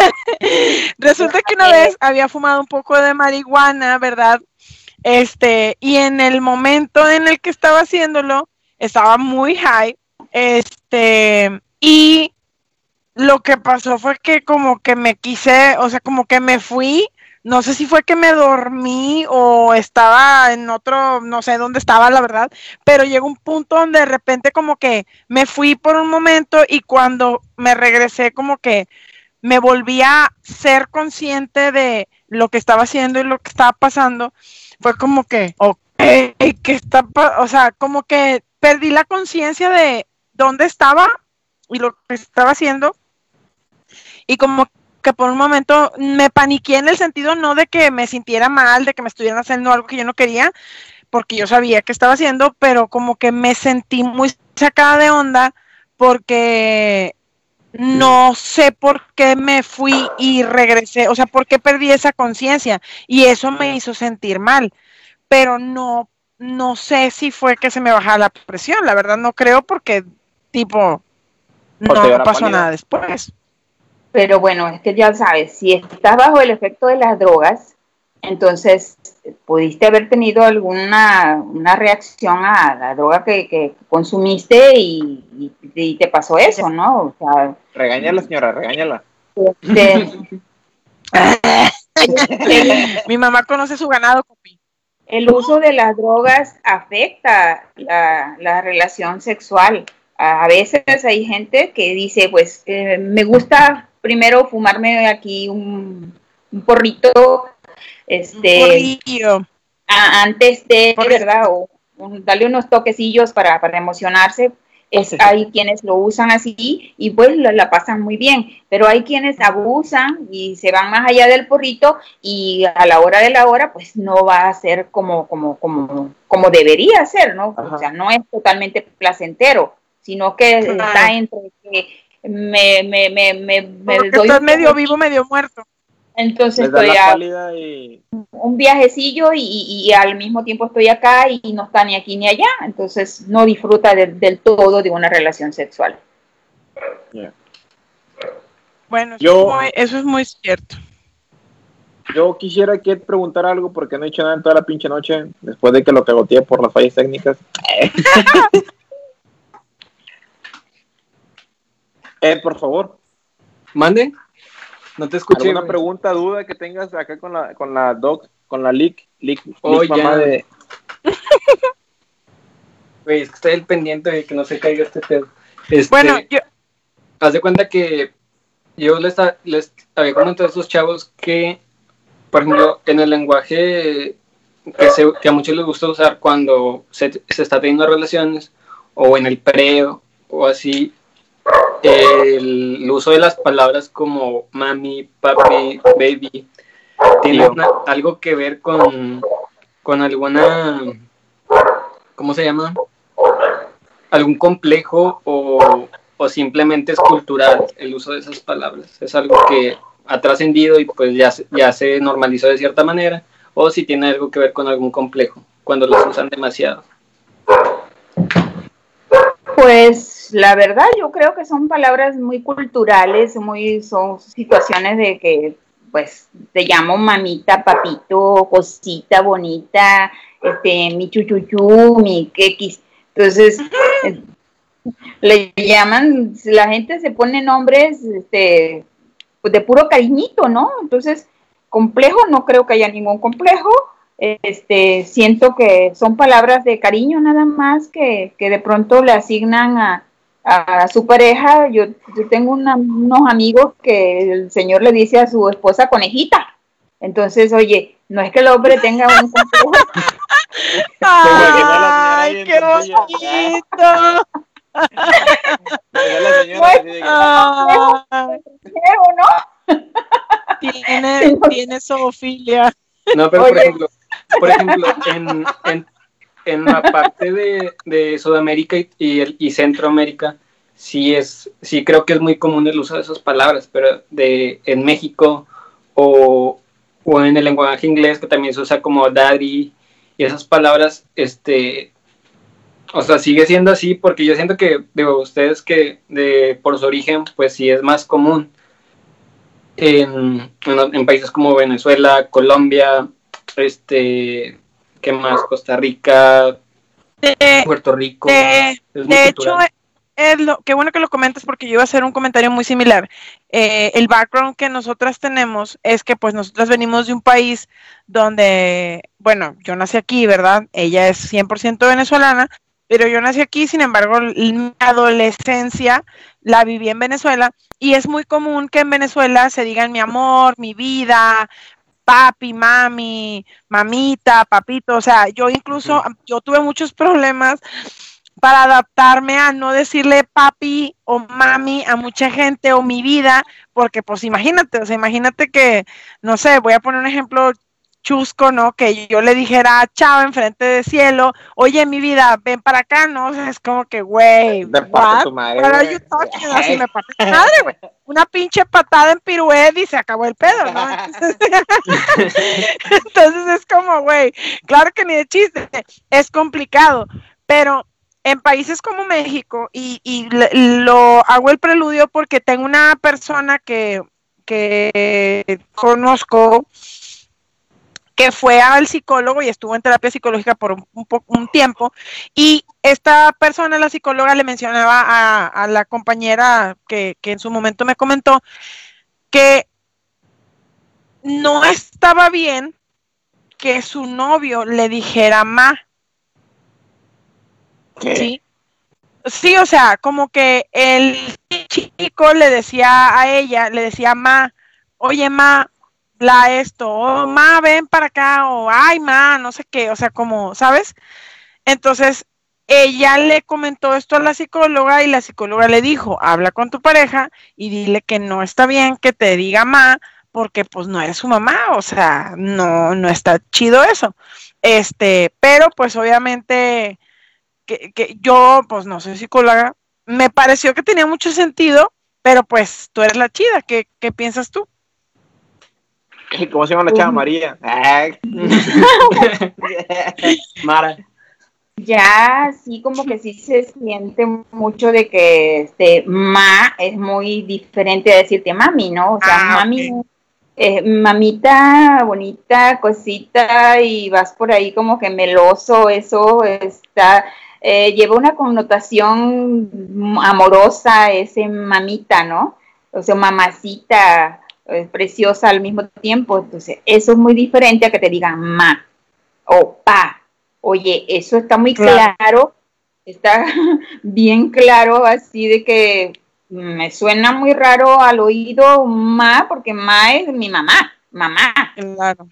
Resulta que una vez había fumado un poco de marihuana, ¿verdad? Este, y en el momento en el que estaba haciéndolo, estaba muy high, este, y lo que pasó fue que como que me quise, o sea, como que me fui, no sé si fue que me dormí o estaba en otro, no sé dónde estaba, la verdad, pero llegó un punto donde de repente como que me fui por un momento y cuando me regresé como que me volví a ser consciente de lo que estaba haciendo y lo que estaba pasando, fue como que, ok, que está, o sea, como que perdí la conciencia de dónde estaba y lo que estaba haciendo. Y como que por un momento me paniqué en el sentido no de que me sintiera mal, de que me estuvieran haciendo algo que yo no quería, porque yo sabía que estaba haciendo, pero como que me sentí muy sacada de onda porque no sé por qué me fui y regresé, o sea, por qué perdí esa conciencia y eso me hizo sentir mal, pero no, no sé si fue que se me bajaba la presión, la verdad no creo porque tipo no pasó nada después. Pero bueno, es que ya sabes, si estás bajo el efecto de las drogas, entonces pudiste haber tenido alguna una reacción a la droga que, consumiste y, te pasó eso, ¿no? O sea, regáñala, señora, regáñala. Mi mamá conoce su ganado, copi. El uso de las drogas afecta la, la relación sexual. A veces hay gente que dice, pues, eh, me gusta primero fumarme aquí un, porrito, este, antes de, ¿verdad? O darle unos toquecillos para, para emocionarse. Es, hay quienes lo usan así y pues la, pasan muy bien, pero hay quienes abusan y se van más allá del porrito y a la hora de la hora pues no va a ser como, como, como, como debería ser, ¿no? O sea, no es totalmente placentero, sino que está entre que me, me, me, me, me doy estás medio vivo, medio muerto. Entonces estoy a un viajecillo y, al mismo tiempo estoy acá y no está ni aquí ni allá, entonces no disfruta del todo de una relación sexual. Bueno, eso, es muy, cierto. Yo quisiera que preguntar algo porque no he hecho nada en toda la pinche noche, después de que lo cagoteé por las fallas técnicas. Eh, por favor. Mande. No te escuché. ¿Alguna pregunta, duda que tengas acá con la, con la doc, con la leak, leak, oh, mamá de... Güey, es que estoy el pendiente de que no se caiga este pedo. Este, bueno, yo... Haz de cuenta que yo les, les había comentado a esos chavos que, por ejemplo, en el lenguaje que, que a muchos les gusta usar cuando se, se está teniendo relaciones, o en el preo, o así, el uso de las palabras como mami, papi, baby, tiene algo que ver con, con alguna, ¿cómo se llama? Algún complejo o, o simplemente es cultural el uso de esas palabras. Es algo que ha trascendido y pues ya, ya se normalizó de cierta manera o si tiene algo que ver con algún complejo cuando los usan demasiado. Pues la verdad yo creo que son palabras muy culturales, muy son situaciones de que pues te llamo mamita, papito, cosita bonita, este mi chuchuchu, mi quequis. Entonces le llaman, la gente se pone nombres este pues de puro cariñito, ¿no? Entonces, complejo no creo que haya ningún complejo este, siento que son palabras de cariño nada más que, de pronto le asignan a, su pareja. Yo, tengo unos amigos que el señor le dice a su esposa conejita. Entonces, oye, no es que el hombre tenga un ¡Ay, qué bonito! ¿no? Tiene, tiene zoofilia. No, pero por ejemplo, por ejemplo en, en, en la parte de, de Sudamérica y, y, Centroamérica, sí es, sí creo que es muy común el uso de esas palabras, pero de en México o, o en el lenguaje inglés que también se usa como daddy y esas palabras, este, o sea, sigue siendo así porque yo siento que, digo, ustedes que de, por su origen, pues sí es más común en, en, países como Venezuela, Colombia, este, ¿qué más? Costa Rica, Puerto Rico. De, hecho, es lo, qué bueno que lo comentas porque yo iba a hacer un comentario muy similar. Eh, el background que nosotras tenemos es que pues nosotras venimos de un país donde, bueno, yo nací aquí, ¿verdad? Ella es 100% venezolana, pero yo nací aquí, sin embargo, mi adolescencia la viví en Venezuela y es muy común que en Venezuela se digan mi amor, mi vida, papi, mami, mamita, papito, o sea, yo incluso, yo tuve muchos problemas para adaptarme a no decirle papi o mami a mucha gente o mi vida, porque pues imagínate, o sea, imagínate que, no sé, voy a poner un ejemplo chusco, ¿no? Que yo le dijera a Chava enfrente de cielo, oye, mi vida, ven para acá, ¿no? O sea, es como que, güey, tu madre, Así me parte madre, güey. Una pinche patada en piruet y se acabó el pedo, ¿no? Entonces, es como, güey, claro que ni de chiste, es complicado, pero en países como México, y, y lo hago el preludio porque tengo una persona que, que conozco, que fue al psicólogo y estuvo en terapia psicológica por un, un, tiempo. Y esta persona, la psicóloga, le mencionaba a, la compañera que, en su momento me comentó que no estaba bien que su novio le dijera ma. Sí. Sí, o sea, como que el chico le decía a ella, le decía ma, oye ma, la esto, oh, ma, ven para acá, o ay, ma, no sé qué, o sea, como, ¿sabes? Entonces, ella le comentó esto a la psicóloga y la psicóloga le dijo, habla con tu pareja y dile que no está bien que te diga ma, porque pues no eres su mamá, o sea, no, no está chido eso. Este, pero pues obviamente que, que yo, pues no soy psicóloga, me pareció que tenía mucho sentido, pero pues tú eres la chida, ¿qué, qué piensas tú? ¿Cómo se llama la chava María? Mara. Ya, sí, como que sí se siente mucho de que este ma es muy diferente a decirte mami, ¿no? O sea, ah, mami, eh, mamita bonita, cosita, y vas por ahí como que meloso, eso está, eh, lleva una connotación amorosa ese mamita, ¿no? O sea, mamacita, preciosa al mismo tiempo. Entonces, eso es muy diferente a que te digan ma o pa. Oye, eso está muy claro, está bien claro, así de que me suena muy raro al oído ma, porque ma es mi mamá, mamá. Claro.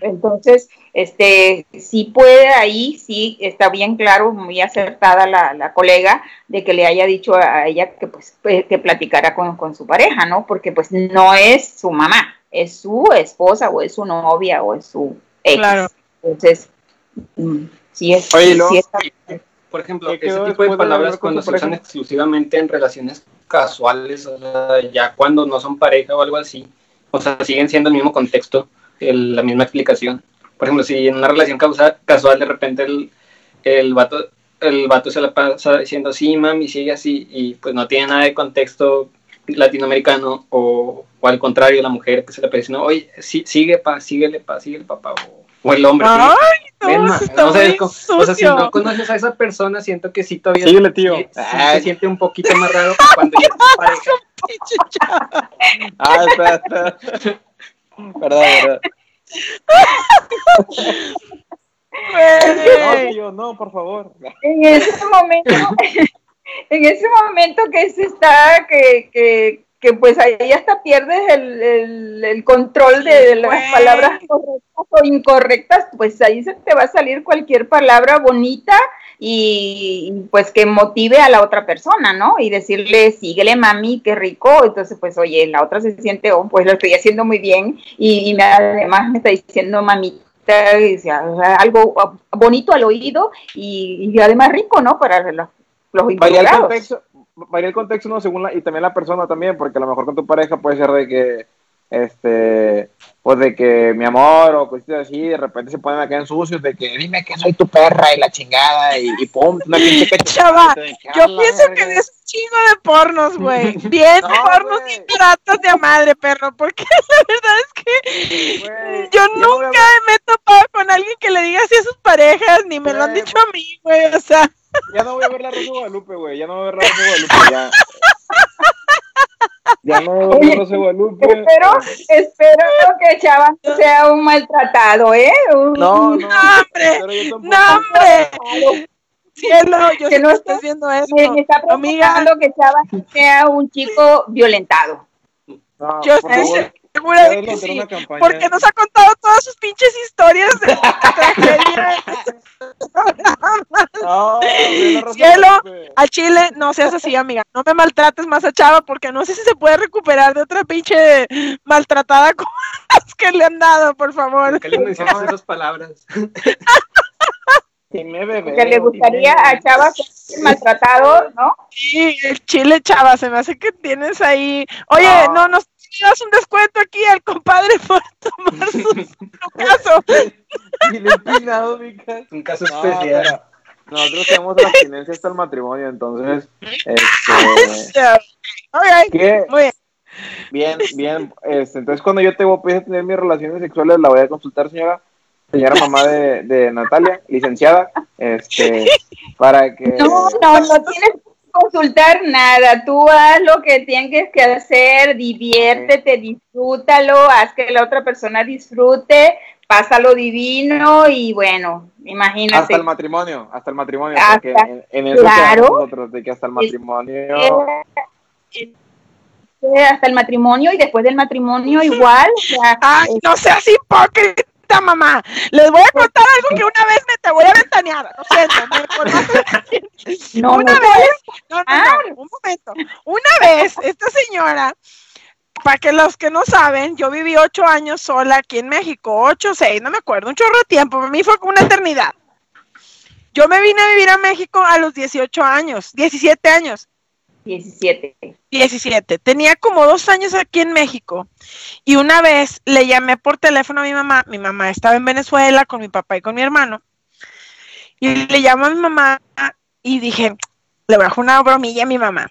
Entonces, este, sí puede ahí, sí está bien claro, muy acertada la, colega de que le haya dicho a ella que pues que platicara con, su pareja, ¿no? Porque pues no es su mamá, es su esposa o es su novia o es su ex. Claro. Entonces, mm, sí es. por ejemplo, ese tipo de palabras cuando se usan exclusivamente en relaciones casuales, o sea, ya cuando no son pareja o algo así, o sea, siguen siendo el mismo contexto la misma explicación. Por ejemplo, si en una relación casual de repente el, el, vato, el vato se la pasa diciendo, sí, mami, sigue así, y pues no tiene nada de contexto latinoamericano, o, o al contrario, la mujer que se le pasa diciendo, oye, sí, sigue, pa, síguele, pa, síguele, papá, o, el hombre. Ay, no, o sea, si no conoces a esa persona, siento que sí todavía síguele, tío. se siente un poquito más raro cuando ya pareja. ah, espera, espera. Verdad, verdad. no, tío, no, por favor. En ese momento, en ese momento que se está, que, que, que pues ahí hasta pierdes el, el, el control de, las palabras correctas o incorrectas, pues ahí se te va a salir cualquier palabra bonita y pues que motive a la otra persona, ¿no? Y decirle, síguele mami, qué rico. Entonces, pues oye, la otra se siente, oh, pues lo estoy haciendo muy bien y, y además me está diciendo mamita algo bonito al oído y, además rico, ¿no? Para los, los varía el contexto, varía el contexto, ¿no? Según la, y también la persona también, porque a lo mejor con tu pareja puede ser de que este, pues de que mi amor o cositas así, de repente se ponen acá en sucios, de que dime que soy tu perra y la chingada y, y pum, una pinche Chava, yo pienso que es un chingo de pornos, güey. Bien pornos y tratos de madre, perro, porque la verdad es que yo nunca me he topado con alguien que le diga así a sus parejas, ni me lo han dicho a mí, güey, o sea. Ya no voy a ver la Rosa de Guadalupe, güey, ya no voy a ver la Rosa de Guadalupe, ya. Ya no, Oye, no se Guadalupe. Espero, espero que Chava sea un maltratado, ¿eh? No, no, no, hombre, no, hombre. Cielo, yo que no estoy viendo eso. Me está Amiga. que Chava sea un chico violentado. No, yo estoy segura de que sí, porque nos ha contado todas sus pinches historias de tragedia. Cielo, al chile, no seas así, amiga. No me maltrates más a Chava porque no sé si se puede recuperar de otra pinche maltratada como las que le han dado, por favor. Que le mencionas esas palabras. Que le gustaría a Chava ser maltratado, ¿no? Sí, el chile Chava, se me hace que tienes ahí. Oye, no, nos das un descuento aquí al compadre por tomar su, caso. Y le he Un caso especial. Nosotros tenemos la abstinencia hasta el matrimonio, entonces. Este, okay, muy bien. Bien, bien. Este, entonces, cuando yo te voy a tener mis relaciones sexuales, la voy a consultar, señora señora mamá de, de, Natalia, licenciada, este, para que... No, no, no tienes que consultar nada, tú haz lo que tienes que hacer, diviértete, disfrútalo, haz que la otra persona disfrute, pásalo divino y bueno, imagínate. Hasta el matrimonio, hasta el matrimonio, porque en, eso claro, nosotros, de que hasta el matrimonio... hasta el matrimonio y después del matrimonio igual. Ay, no seas hipócrita mamá. Les voy a contar algo que una vez me te voy a ventanear. Lo siento, una vez, no, no, un momento. Una vez, esta señora, para que los que no saben, yo viví ocho años sola aquí en México, ocho, seis, no me acuerdo, un chorro de tiempo, para mí fue como una eternidad. Yo me vine a vivir a México a los 18 años, 17 años. 17. 17. Tenía como dos años aquí en México y una vez le llamé por teléfono a mi mamá. Mi mamá estaba en Venezuela con mi papá y con mi hermano. Y le llamo a mi mamá y dije, le bajo una bromilla a mi mamá.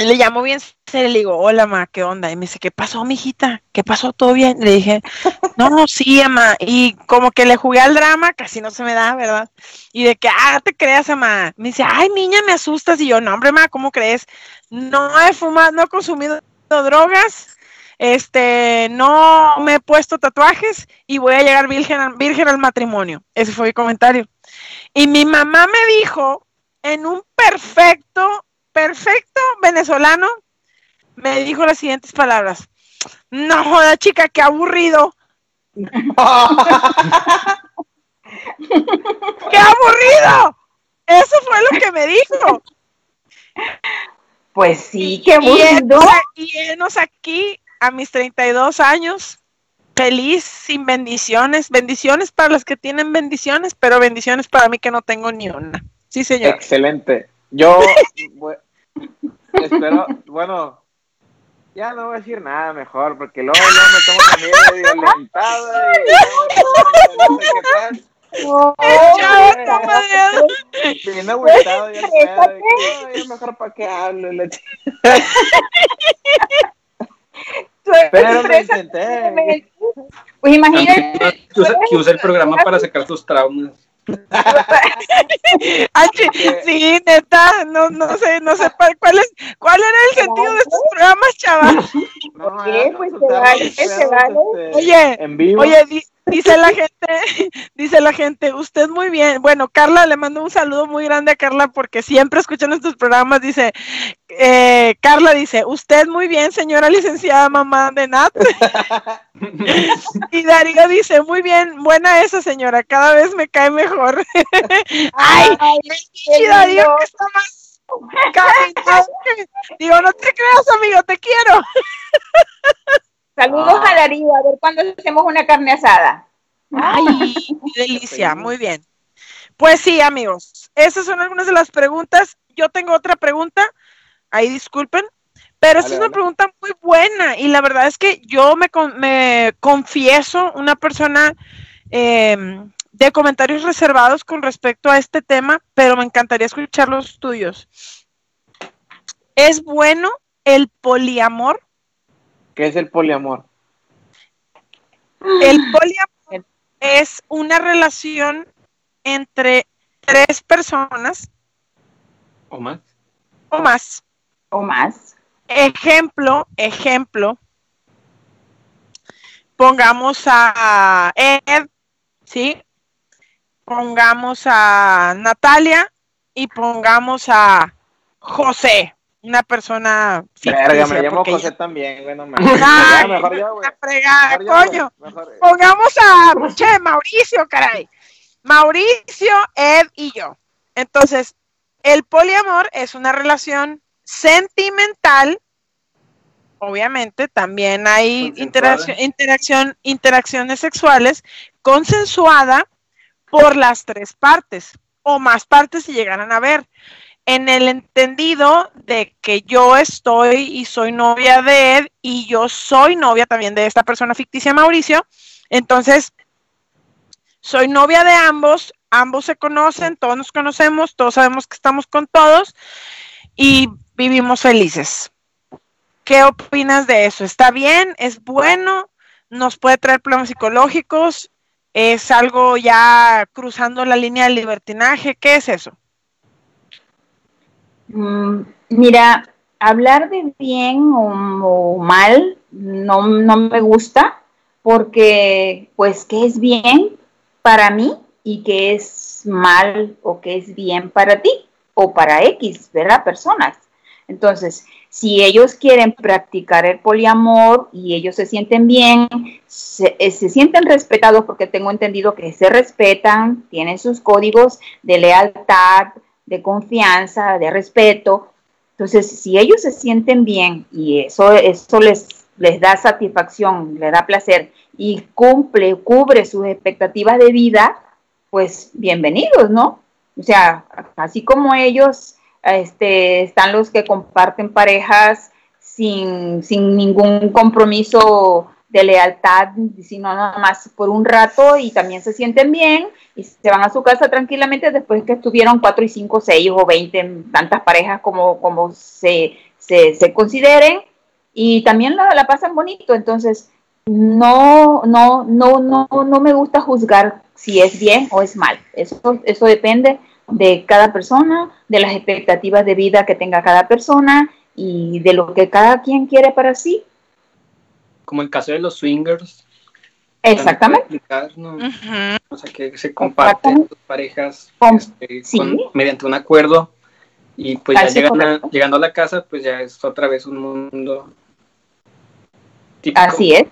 Le llamo bien serio le digo, hola, ma, ¿qué onda? Y me dice, ¿qué pasó, mijita? ¿Qué pasó? ¿Todo bien? Le dije, no, sí, ama. Y como que le jugué al drama, casi no se me da, ¿verdad? Y de que, ah, te creas, ama. Me dice, ay, niña, me asustas. Y yo, no, hombre, ma, ¿cómo crees? No he fumado, no he consumido drogas, este, no me he puesto tatuajes y voy a llegar virgen, virgen al matrimonio. Ese fue mi comentario. Y mi mamá me dijo, en un perfecto perfecto venezolano, me dijo las siguientes palabras. No joda, chica, qué aburrido. ¡Qué aburrido! Eso fue lo que me dijo. Pues sí, qué aburrido. Y enos aquí a mis 32 años, feliz, sin bendiciones. Bendiciones para los que tienen bendiciones, pero bendiciones para mí que no tengo ni una. Sí, señor. Excelente. Yo espero, bueno, ya no voy a decir nada mejor, porque luego, luego me tomo también violentado y, no sé qué tal. Oh, bien agüitado ya es mejor para que hable pero lo intenté. pues imagínate que usa el programa para sacar tus traumas sí, neta, no, no sé, no sé cuál es, cuál era el sentido de estos programas, chaval. Pues este, oye, oye, dice la gente, dice la gente, usted muy bien. Bueno, Carla, le mando un saludo muy grande a Carla porque siempre escucha nuestros programas. Dice, eh, Carla dice, usted muy bien, señora licenciada mamá de Nat. y Darío dice, muy bien, buena esa señora, cada vez me cae mejor. Ay, Ay Darío que está más Digo, no te creas, amigo, te quiero. Saludos a Darío, a ver cuándo hacemos una carne asada. Ay, qué delicia, muy bien. Pues sí, amigos, esas son algunas de las preguntas. Yo tengo otra pregunta, ahí disculpen, pero es una pregunta muy buena y la verdad es que yo me, me confieso una persona em, de comentarios reservados con respecto a este tema, pero me encantaría escuchar los tuyos. ¿Es bueno el poliamor? ¿Qué es el poliamor? El poliamor es una relación entre tres personas. ¿O más? O más. O más. Ejemplo, ejemplo. Pongamos a Ed, ¿sí? Pongamos a Natalia y pongamos a José, una persona Verga, me llamo José también, bueno, Ay, mejor yo, güey. Fregada, coño. Pongamos a che, Mauricio, caray. Mauricio, Ed y yo. Entonces, el poliamor es una relación sentimental, obviamente, también hay interacción, interacción, interacciones sexuales consensuada por las tres partes o más partes si llegaran a ver. En el entendido de que yo estoy y soy novia de Ed y yo soy novia también de esta persona ficticia Mauricio, entonces soy novia de ambos, ambos se conocen, todos nos conocemos, todos sabemos que estamos con todos y vivimos felices. ¿Qué opinas de eso? ¿Está bien? ¿Es bueno? ¿Nos puede traer problemas psicológicos? ¿Es algo ya cruzando la línea del libertinaje? ¿Qué es eso? Mm, mira, hablar de bien o, mal no, no, me gusta porque pues qué es bien para mí y qué es mal o qué es bien para ti o para X, ¿verdad? Personas. Entonces, si ellos quieren practicar el poliamor y ellos se sienten bien, se, eh, sienten respetados porque tengo entendido que se respetan, tienen sus códigos de lealtad, de confianza, de respeto. Entonces, si ellos se sienten bien y eso, eso les, les da satisfacción, les da placer y cumple, cubre sus expectativas de vida, pues bienvenidos, ¿no? O sea, así como ellos este, están los que comparten parejas sin, ningún compromiso de lealtad, sino nada más por un rato y también se sienten bien y se van a su casa tranquilamente después que estuvieron cuatro y cinco, seis o veinte, tantas parejas como, como se, se, consideren y también la, la, pasan bonito. Entonces, no, no, no, no, no me gusta juzgar si es bien o es mal. Eso, eso depende de cada persona, de las expectativas de vida que tenga cada persona y de lo que cada quien quiere para sí. Como el caso de los swingers. Exactamente. O sea, que se comparten sus parejas este, mediante un acuerdo y pues ya llegando a la casa, pues ya es otra vez un mundo típico. Así es.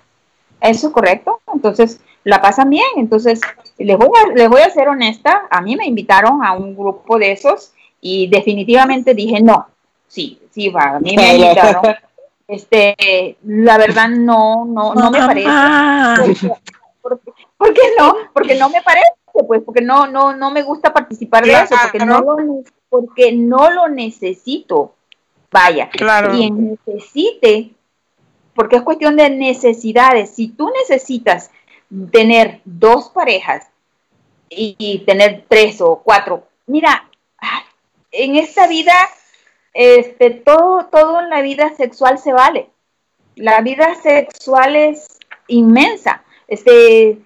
Eso es correcto. Entonces, la pasan bien. Entonces, les voy, a, les voy a ser honesta, a mí me invitaron a un grupo de esos y definitivamente dije, no, sí, sí va, a mí me invitaron. Este, la verdad no, no, no me parece. ¿Por qué, no? Porque no me parece, pues, porque no, no, no me gusta participar de eso, porque no lo, porque no lo necesito. Vaya, claro. quien necesite, porque es cuestión de necesidades. Si tú necesitas tener dos parejas y, tener tres o cuatro. Mira, en esta vida, este, todo, todo en la vida sexual se vale. La vida sexual es inmensa, este,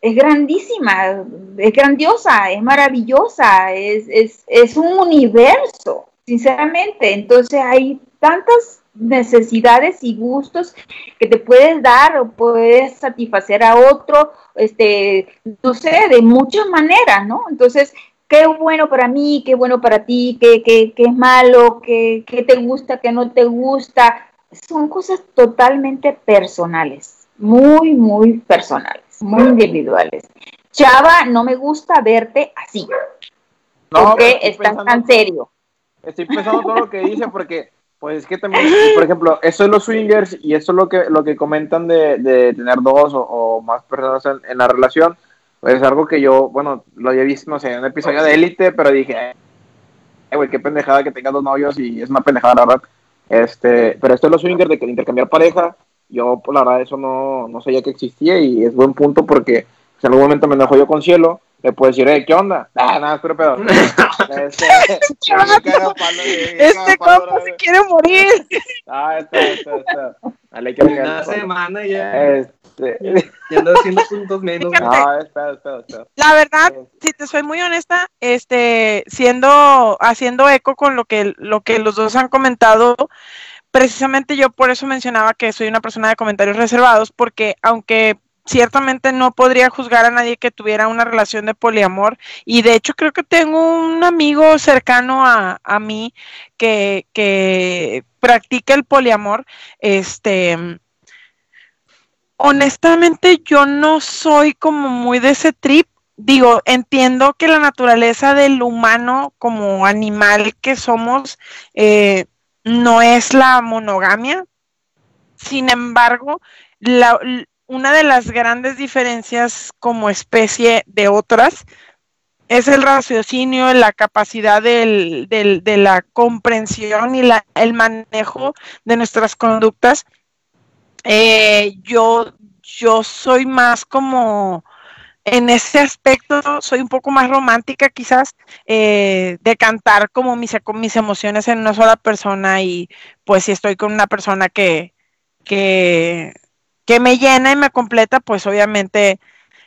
es grandísima, es grandiosa, es maravillosa, es, es, es un universo, sinceramente. Entonces hay tantas necesidades y gustos que te puedes dar o puedes satisfacer a otro, este, no sé, de muchas maneras, ¿no? Entonces, qué bueno para mí, qué bueno para ti, qué, qué, qué es malo, qué, qué te gusta, qué no te gusta, son cosas totalmente personales. muy, muy personales, muy individuales. Chava, no me gusta verte así. No, porque estás tan serio. Estoy pensando todo lo que dice porque, pues es que también, por ejemplo, eso es los swingers y eso es lo que, lo que comentan de, tener dos o, más personas en, la relación. Pues es algo que yo, bueno, lo había visto, no sé, en un episodio de Élite, pero dije, eh, güey, qué pendejada que tenga dos novios y es una pendejada, la verdad. Este, pero esto es los swingers de intercambiar pareja. Yo, pues, la verdad, eso no, no sabía que existía y es buen punto porque si en algún momento me enojo yo con cielo, le puedo decir, eh, ¿qué onda? Ah, nada, pero pedo. este, este compa se quiere morir. Ah, está, está, está. Dale, que Una semana ya. Este. Ya ando haciendo puntos menos. No, está, está. La verdad, si te soy muy honesta, este, siendo, haciendo eco con lo que, lo que los dos han comentado, precisamente yo por eso mencionaba que soy una persona de comentarios reservados, porque aunque ciertamente no podría juzgar a nadie que tuviera una relación de poliamor y de hecho creo que tengo un amigo cercano a, a mí que, que practica el poliamor, este honestamente yo no soy como muy de ese trip. Digo, entiendo que la naturaleza del humano como animal que somos eh, no es la monogamia. Sin embargo, una de las grandes diferencias como especie de otras es el raciocinio, la capacidad del, de la comprensión y el manejo de nuestras conductas. Eh, yo, yo soy más como, en ese aspecto, soy un poco más romántica quizás, eh, de cantar como mis, mis emociones en una sola persona y pues si estoy con una persona que, que que me llena y me completa, pues obviamente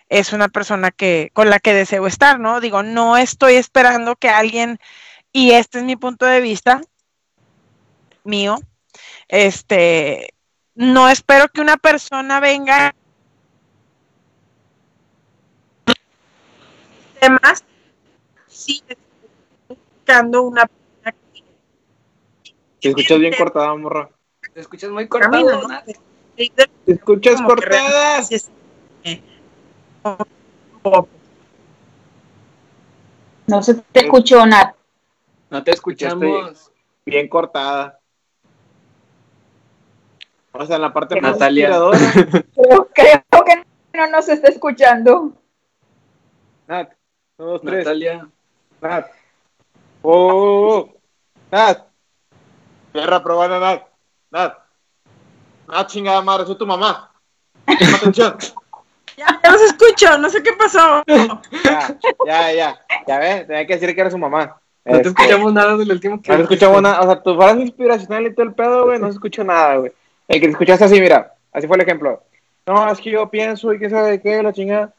es una persona que con la que deseo estar, ¿no? Digo, no estoy esperando que alguien y este es mi punto de vista mío, este no espero que una persona venga además sí buscando una te escuchas bien cortada morra te escuchas muy cortada ¿Te escuchas cortadas? No se te escuchó nada. No te escuchamos. Bien cortada. O sea, en la parte más Natalia. Creo, creo que no nos está escuchando. Nat, dos, tres. Natalia. Nat. Oh, oh, oh. Nat. Tierra probada, Nat. Nat. Ah, chingada madre, soy tu mamá. Atención. Ya, ya los escucho, no sé qué pasó. Ya, ya, ya. Ya ves, tenía que decir que era su mamá. No te este, escuchamos nada del último que. No te escuchamos nada. O sea, tu frase inspiracional y todo el pedo, güey, no se escuchó nada, güey. El que te escuchaste así, mira. Así fue el ejemplo. No, es que yo pienso y qué sabe de qué, la chingada.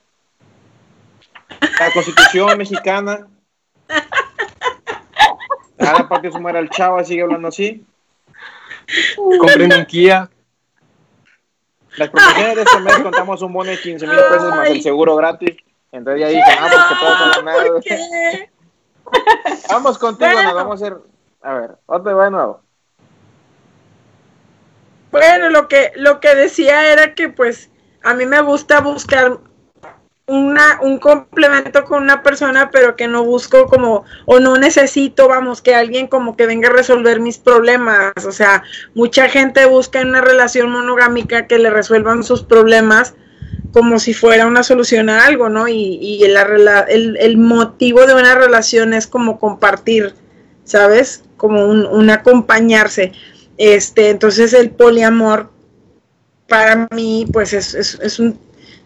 La constitución mexicana. Cada parte sumar al chavo sigue hablando así. Compren un Kia. Las promociones de este mes contamos un bono de 15 mil pesos más el seguro gratis. Entonces ya dije, ah, pues que puedo nada. Vamos contigo, nos vamos a hacer. A ver, otro de nuevo. Bueno, lo que, lo que decía era que pues a mí me gusta buscar una, un complemento con una persona, pero que no busco como, o no necesito, vamos, que alguien como que venga a resolver mis problemas. O sea, mucha gente busca en una relación monogámica que le resuelvan sus problemas como si fuera una solución a algo, ¿no? Y, y la, el, el, motivo de una relación es como compartir, ¿sabes? Como un, un acompañarse. Este, entonces el poliamor para mí, pues es, es, es un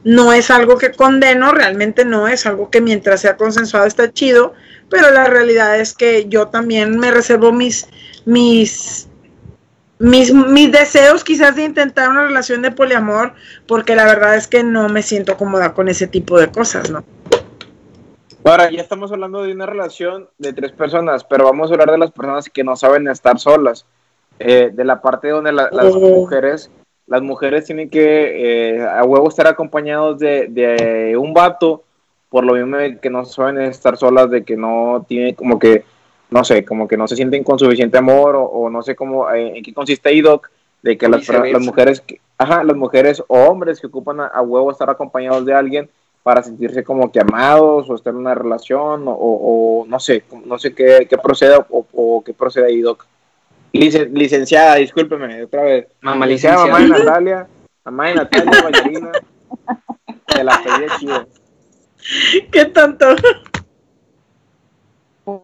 no es algo que condeno, realmente no es algo que mientras sea consensuado está chido, pero la realidad es que yo también me reservo mis, mis, mis, mis deseos quizás de intentar una relación de poliamor, porque la verdad es que no me siento cómoda con ese tipo de cosas, ¿no? Ahora, ya estamos hablando de una relación de tres personas, pero vamos a hablar de las personas que no saben estar solas, eh, de la parte donde las oh. mujeres las mujeres tienen que eh, a huevo estar acompañados de, un vato, por lo mismo que no saben estar solas, de que no tienen como que, no sé, como que no se sienten con suficiente amor o, no sé cómo, eh, en qué consiste IDOC, de que las, las, mujeres, ajá, las mujeres o hombres que ocupan a, huevo estar acompañados de alguien para sentirse como que amados o estar en una relación o, no sé, no sé qué, qué proceda o, qué procede ahí, Licenciada, discúlpeme, otra vez. Mamá licenciada. Mamá de Natalia, mamá de Natalia, bailarina, de la pedí chido. Qué tonto.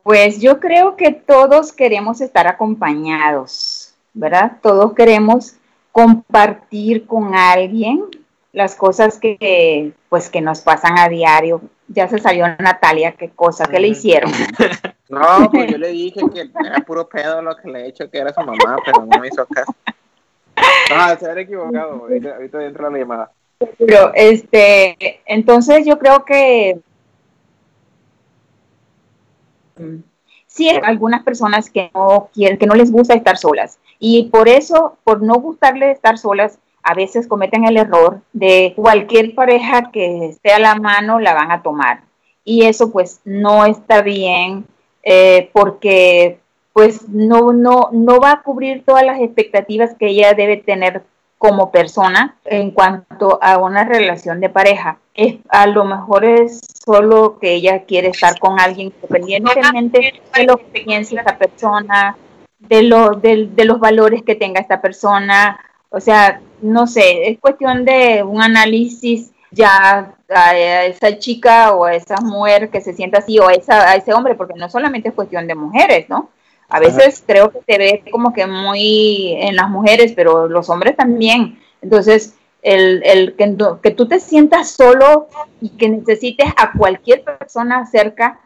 Pues yo creo que todos queremos estar acompañados, ¿verdad? Todos queremos compartir con alguien las cosas que pues que nos pasan a diario. Ya se salió Natalia, qué cosa, ¿qué le hicieron? No, pues yo le dije que era puro pedo lo que le he hecho, que era su mamá, pero no me hizo caso. No, se había equivocado, ahorita, ahorita entra la llamada. Pero, este, entonces yo creo que sí hay algunas personas que no quieren, que no les gusta estar solas. Y por eso, por no gustarle estar solas, a veces cometen el error de cualquier pareja que esté a la mano la van a tomar. Y eso pues no está bien eh, porque pues no, no, no va a cubrir todas las expectativas que ella debe tener como persona en cuanto a una relación de pareja. Es, a lo mejor es solo que ella quiere estar con alguien independientemente de lo que piense esta persona, de, lo, de, de los valores que tenga esta persona. O sea, no sé, es cuestión de un análisis ya a esa chica o a esa mujer que se sienta así o a, esa, a ese hombre, porque no solamente es cuestión de mujeres, ¿no? A veces creo que se ve como que muy en las mujeres, pero los hombres también. Entonces, el, el que, que, tú te sientas solo y que necesites a cualquier persona cerca,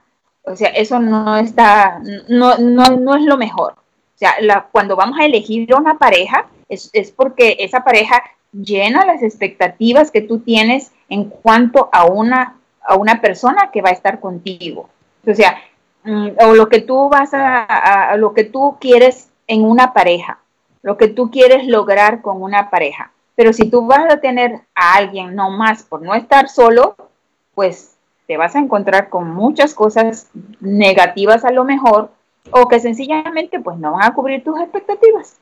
o sea, eso no está, no, no, no es lo mejor. O sea, la, cuando vamos a elegir una pareja, es, es porque esa pareja llena las expectativas que tú tienes en cuanto a una, a una persona que va a estar contigo. O sea, Mm, o lo que tú vas a, lo que tú quieres en una pareja, lo que tú quieres lograr con una pareja. Pero si tú vas a tener a alguien no más por no estar solo, pues te vas a encontrar con muchas cosas negativas a lo mejor o que sencillamente pues no van a cubrir tus expectativas.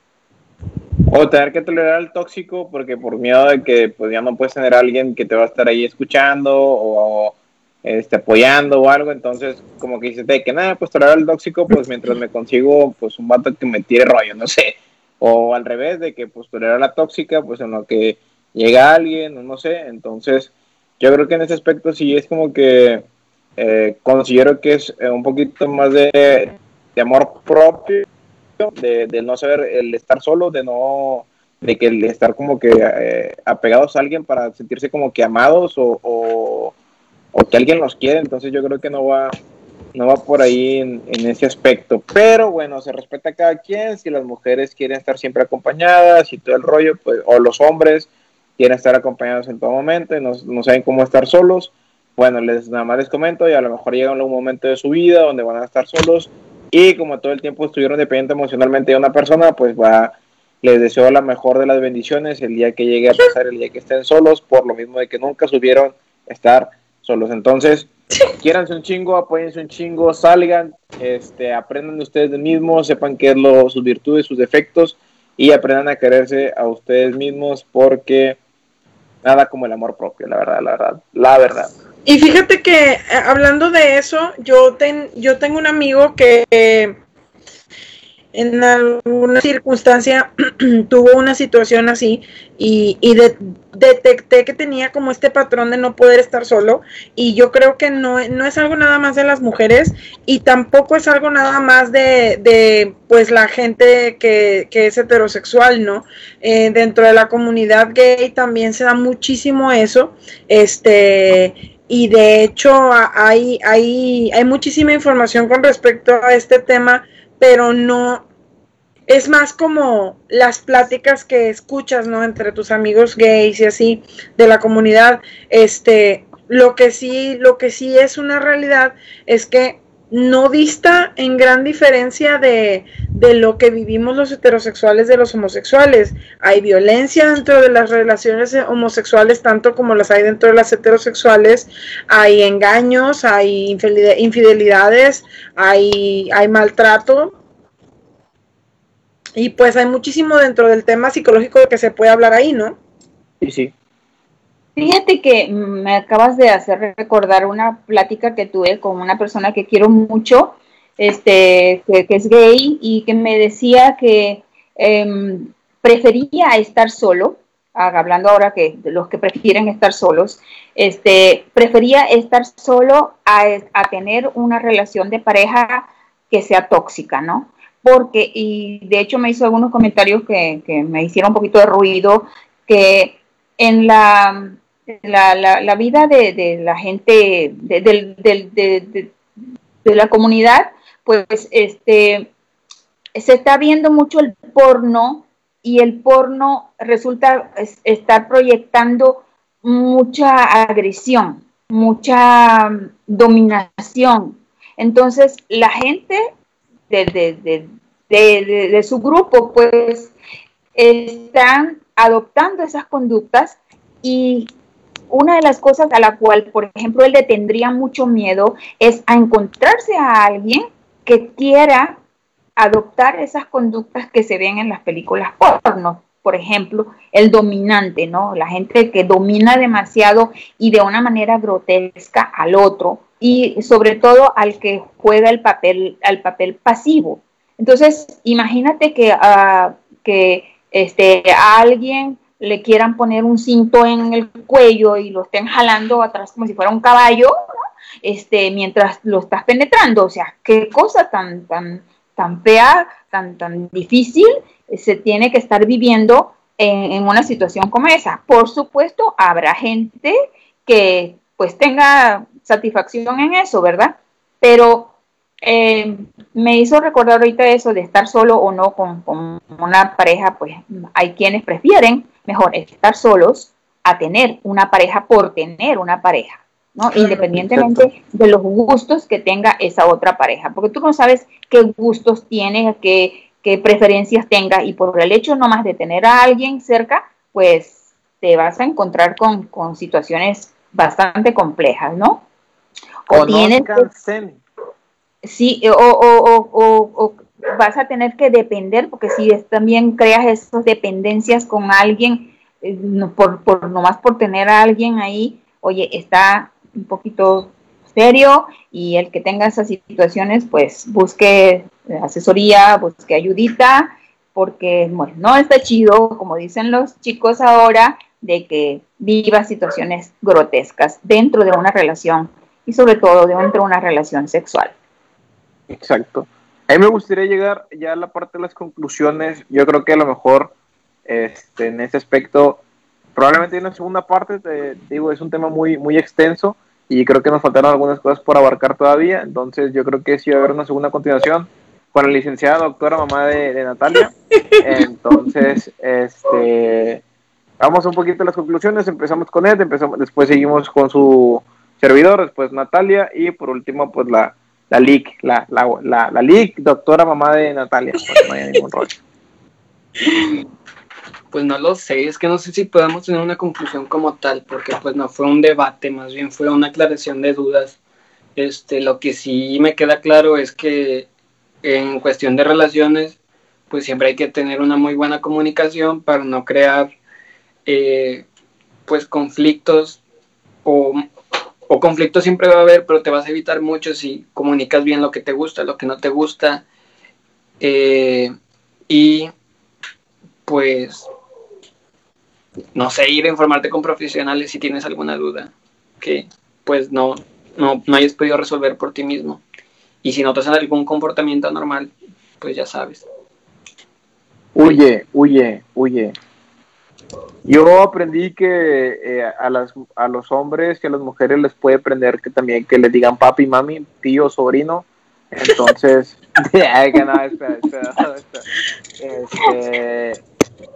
O tener que tolerar al tóxico porque por miedo de que pues ya no puedes tener a alguien que te va a estar ahí escuchando o, este, apoyando o algo, entonces como que dices, de que nada, pues tolerar el tóxico, pues mientras me consigo pues un vato que me tire rollo, no sé, o al revés, de que pues tolerar la tóxica, pues en lo que llega alguien, no sé, entonces yo creo que en ese aspecto sí es como que eh, considero que es eh, un poquito más de, amor propio, de, no saber el estar solo, de no de que el estar como que eh, apegados a alguien para sentirse como que amados o o que alguien los quiere, entonces yo creo que no va, no va por ahí en, ese aspecto. Pero bueno, se respeta a cada quien, si las mujeres quieren estar siempre acompañadas y todo el rollo, pues, o los hombres quieren estar acompañados en todo momento y no, no saben cómo estar solos, bueno, les nada más les comento y a lo mejor llega un momento de su vida donde van a estar solos y como todo el tiempo estuvieron dependientes emocionalmente de una persona, pues va, les deseo la mejor de las bendiciones el día que llegue a pasar, el día que estén solos, por lo mismo de que nunca subieron estar solos. Entonces, quieranse un chingo, apóyense un chingo, salgan, este, aprendan de ustedes mismos, sepan qué es lo, sus virtudes, sus defectos y aprendan a quererse a ustedes mismos porque nada como el amor propio, la verdad, la verdad, la verdad. Y fíjate que eh, hablando de eso, yo, ten, yo tengo un amigo que en alguna circunstancia tuvo una situación así y, detecté que tenía como este patrón de no poder estar solo y yo creo que no, no es algo nada más de las mujeres y tampoco es algo nada más de, de pues la gente que, que, es heterosexual, ¿no? Eh, dentro de la comunidad gay también se da muchísimo eso, este, y de hecho hay, hay, hay muchísima información con respecto a este tema pero no es más como las pláticas que escuchas, ¿no? Entre tus amigos gays y así de la comunidad. Este, lo que sí, lo que sí es una realidad es que no dista en gran diferencia de, de, lo que vivimos los heterosexuales de los homosexuales. Hay violencia dentro de las relaciones homosexuales, tanto como las hay dentro de las heterosexuales. Hay engaños, hay infidelidades, hay, hay maltrato y pues hay muchísimo dentro del tema psicológico que se puede hablar ahí, ¿no? Sí, sí. Fíjate que me acabas de hacer recordar una plática que tuve con una persona que quiero mucho, este, que, es gay y que me decía que em, prefería estar solo, ah, hablando ahora que los que prefieren estar solos, este, prefería estar solo a, a tener una relación de pareja que sea tóxica, ¿no? Porque, y de hecho me hizo algunos comentarios que, que me hicieron un poquito de ruido, que en la, la, la, vida de, de, la gente, de, de, de, la comunidad, pues este, se está viendo mucho el porno y el porno resulta estar proyectando mucha agresión, mucha dominación. Entonces, la gente de, de su grupo, pues, están adoptando esas conductas y una de las cosas a la cual, por ejemplo, él le tendría mucho miedo es a encontrarse a alguien que quiera adoptar esas conductas que se ven en las películas porno. Por ejemplo, el dominante, ¿no? La gente que domina demasiado y de una manera grotesca al otro y sobre todo al que juega el papel, al papel pasivo. Entonces, imagínate que, uh, que este, alguien le quieran poner un cinto en el cuello y lo estén jalando atrás como si fuera un caballo, este, mientras lo estás penetrando. O sea, qué cosa tan, tan, tan fea, tan, tan difícil se tiene que estar viviendo en, en una situación como esa. Por supuesto, habrá gente que pues tenga satisfacción en eso, ¿verdad? Pero eh, me hizo recordar ahorita eso de estar solo o no con, con, una pareja, pues hay quienes prefieren mejor estar solos a tener una pareja por tener una pareja, ¿no? Independientemente de los gustos que tenga esa otra pareja, porque tú no sabes qué gustos tiene, qué, qué preferencias tenga, y por el hecho nomás de tener a alguien cerca, pues te vas a encontrar con, con situaciones bastante complejas, ¿no? O, tienes sí, o, o, o, vas a tener que depender, porque si también creas esas dependencias con alguien, eh, por, por, nomás por tener a alguien ahí, oye, está un poquito serio y el que tenga esas situaciones, pues busque asesoría, busque ayudita, porque bueno, no está chido, como dicen los chicos ahora, de que viva situaciones grotescas dentro de una relación y sobre todo dentro de una relación sexual. Exacto. A mí me gustaría llegar ya a la parte de las conclusiones. Yo creo que a lo mejor este, en ese aspecto, probablemente en una segunda parte, te, digo, es un tema muy, muy extenso y creo que nos faltaron algunas cosas por abarcar todavía. Entonces yo creo que sí va a haber una segunda continuación con la licenciada doctora mamá de, Natalia. Entonces, este, vamos un poquito a las conclusiones. Empezamos con él, empezamos, después seguimos con su servidor, después Natalia y por último pues la la LIC, la, la, la, la LIC, doctora mamá de Natalia, pues no hay ningún rollo. Pues no lo sé, es que no sé si podemos tener una conclusión como tal, porque pues no fue un debate, más bien fue una aclaración de dudas. Este, lo que sí me queda claro es que en cuestión de relaciones, pues siempre hay que tener una muy buena comunicación para no crear eh, pues conflictos o o conflicto siempre va a haber, pero te vas a evitar mucho si comunicas bien lo que te gusta, lo que no te gusta. Eh, y pues, no sé, ir a informarte con profesionales si tienes alguna duda que pues no, no, no hayas podido resolver por ti mismo. Y si notas algún comportamiento anormal, pues ya sabes. Huye, huye, huye. Yo aprendí que eh, a, las, a los hombres y a las mujeres les puede prender que también que les digan papi, mami, tío, sobrino. Entonces, Este,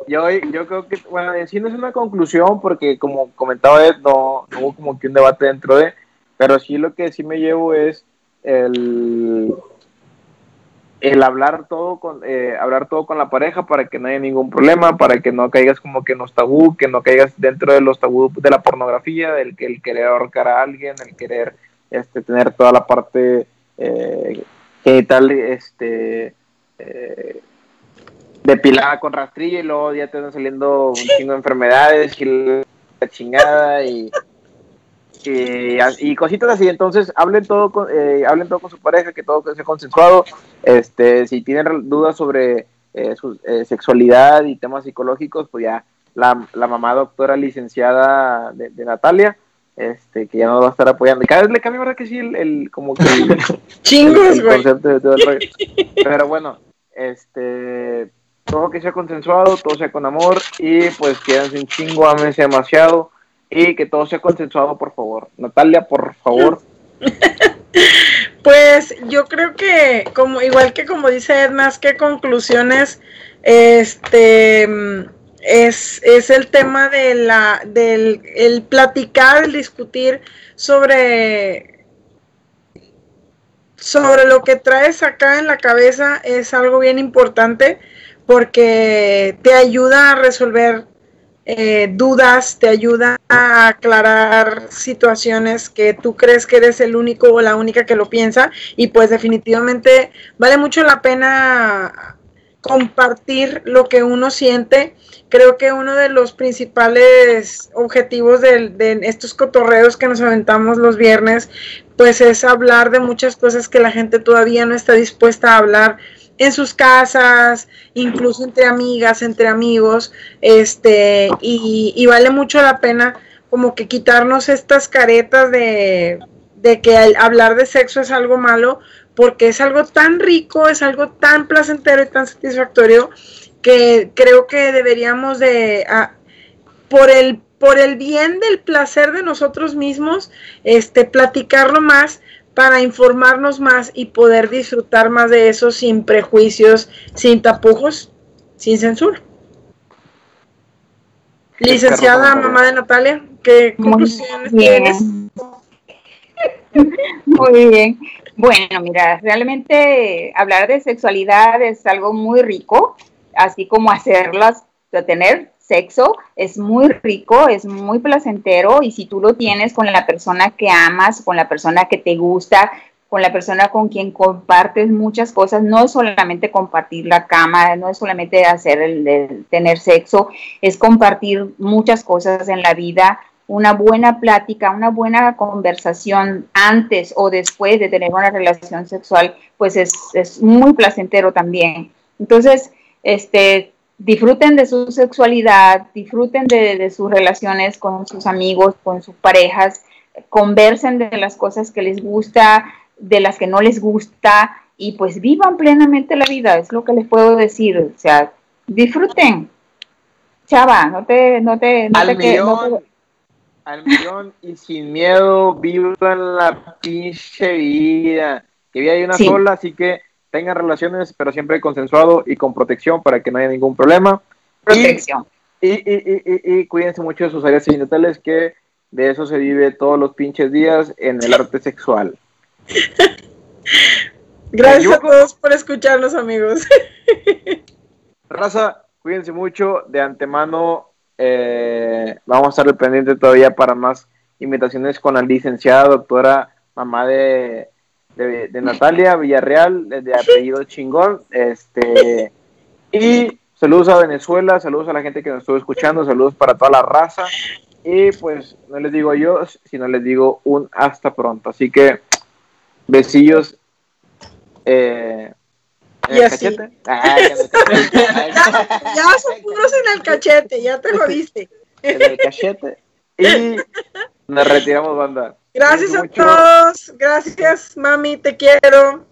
yo, yo creo que, bueno, en sí no es una conclusión porque como comentaba Ed, no, no hubo como que un debate dentro de, pero sí lo que sí me llevo es el el hablar todo con eh, hablar todo con la pareja para que no haya ningún problema para que no caigas como que en los tabú que no caigas dentro de los tabú de la pornografía del que el querer ahorcar a alguien el querer este tener toda la parte eh, genital este eh, depilada con rastrillo y luego ya te están saliendo un chingo de enfermedades y la chingada y, y, cositas así. Entonces, hablen todo con, eh, hablen todo con su pareja, que todo sea consensuado. Este, si tienen dudas sobre eh, su eh, sexualidad y temas psicológicos, pues ya la, la mamá doctora licenciada de, Natalia, este, que ya nos va a estar apoyando. Cada vez le cambia, ¿verdad? Que sí, el, el como que Chingos, güey. Pero bueno, este, todo que sea consensuado, todo sea con amor y pues quédense un chingo, amense demasiado y que todo sea consensuado, por favor. Natalia, por favor. Pues yo creo que, como igual que como dice Ed, más que conclusiones, este es, es el tema de la, del el platicar, el discutir sobre sobre lo que traes acá en la cabeza es algo bien importante porque te ayuda a resolver eh, dudas, te ayuda a aclarar situaciones que tú crees que eres el único o la única que lo piensa y pues definitivamente vale mucho la pena compartir lo que uno siente. Creo que uno de los principales objetivos de, de, estos cotorreos que nos aventamos los viernes, pues es hablar de muchas cosas que la gente todavía no está dispuesta a hablar en sus casas, incluso entre amigas, entre amigos, este, y, vale mucho la pena como que quitarnos estas caretas de, de que hablar de sexo es algo malo, porque es algo tan rico, es algo tan placentero y tan satisfactorio que creo que deberíamos de, ah, por el por el bien del placer de nosotros mismos, este, platicarlo más para informarnos más y poder disfrutar más de eso sin prejuicios, sin tapujos, sin censura. Licenciada mamá de Natalia, ¿qué conclusiones tienes? Muy bien. Bueno, mira, realmente hablar de sexualidad es algo muy rico, así como hacerlas, tener sexo es muy rico, es muy placentero y si tú lo tienes con la persona que amas, con la persona que te gusta, con la persona con quien compartes muchas cosas, no es solamente compartir la cama, no es solamente hacer el, tener sexo, es compartir muchas cosas en la vida, una buena plática, una buena conversación antes o después de tener una relación sexual, pues es, es muy placentero también. Entonces, este, disfruten de su sexualidad, disfruten de, sus relaciones con sus amigos, con sus parejas, conversen de las cosas que les gusta, de las que no les gusta y pues vivan plenamente la vida, es lo que les puedo decir, o sea, disfruten. Chava, no te, no te, al millón, al millón y sin miedo, vivan la pinche vida, que vida hay una sola, así que tengan relaciones, pero siempre consensuado y con protección para que no haya ningún problema. Protección. Y, y, y, y, cuídense mucho de sus áreas genitales, que de eso se vive todos los pinches días en el arte sexual. Gracias a todos por escucharnos, amigos. Raza, cuídense mucho. De antemano, eh, vamos a estar pendiente todavía para más invitaciones con la licenciada doctora mamá de de, Natalia Villarreal, de apellido chingón. Este, y saludos a Venezuela, saludos a la gente que nos estuvo escuchando, saludos para toda la raza. Y pues no les digo yo, sino les digo un hasta pronto. Así que besillos. Eh, ¿En el cachete? Ah, ya, son puros en el cachete, ya te jodiste. En el cachete. Y nos retiramos, banda. Gracias a todos. Gracias, mami, te quiero.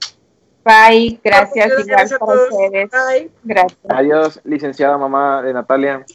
Bye, gracias, gracias, a todos. Bye. Gracias. Adiós, licenciada mamá de Natalia.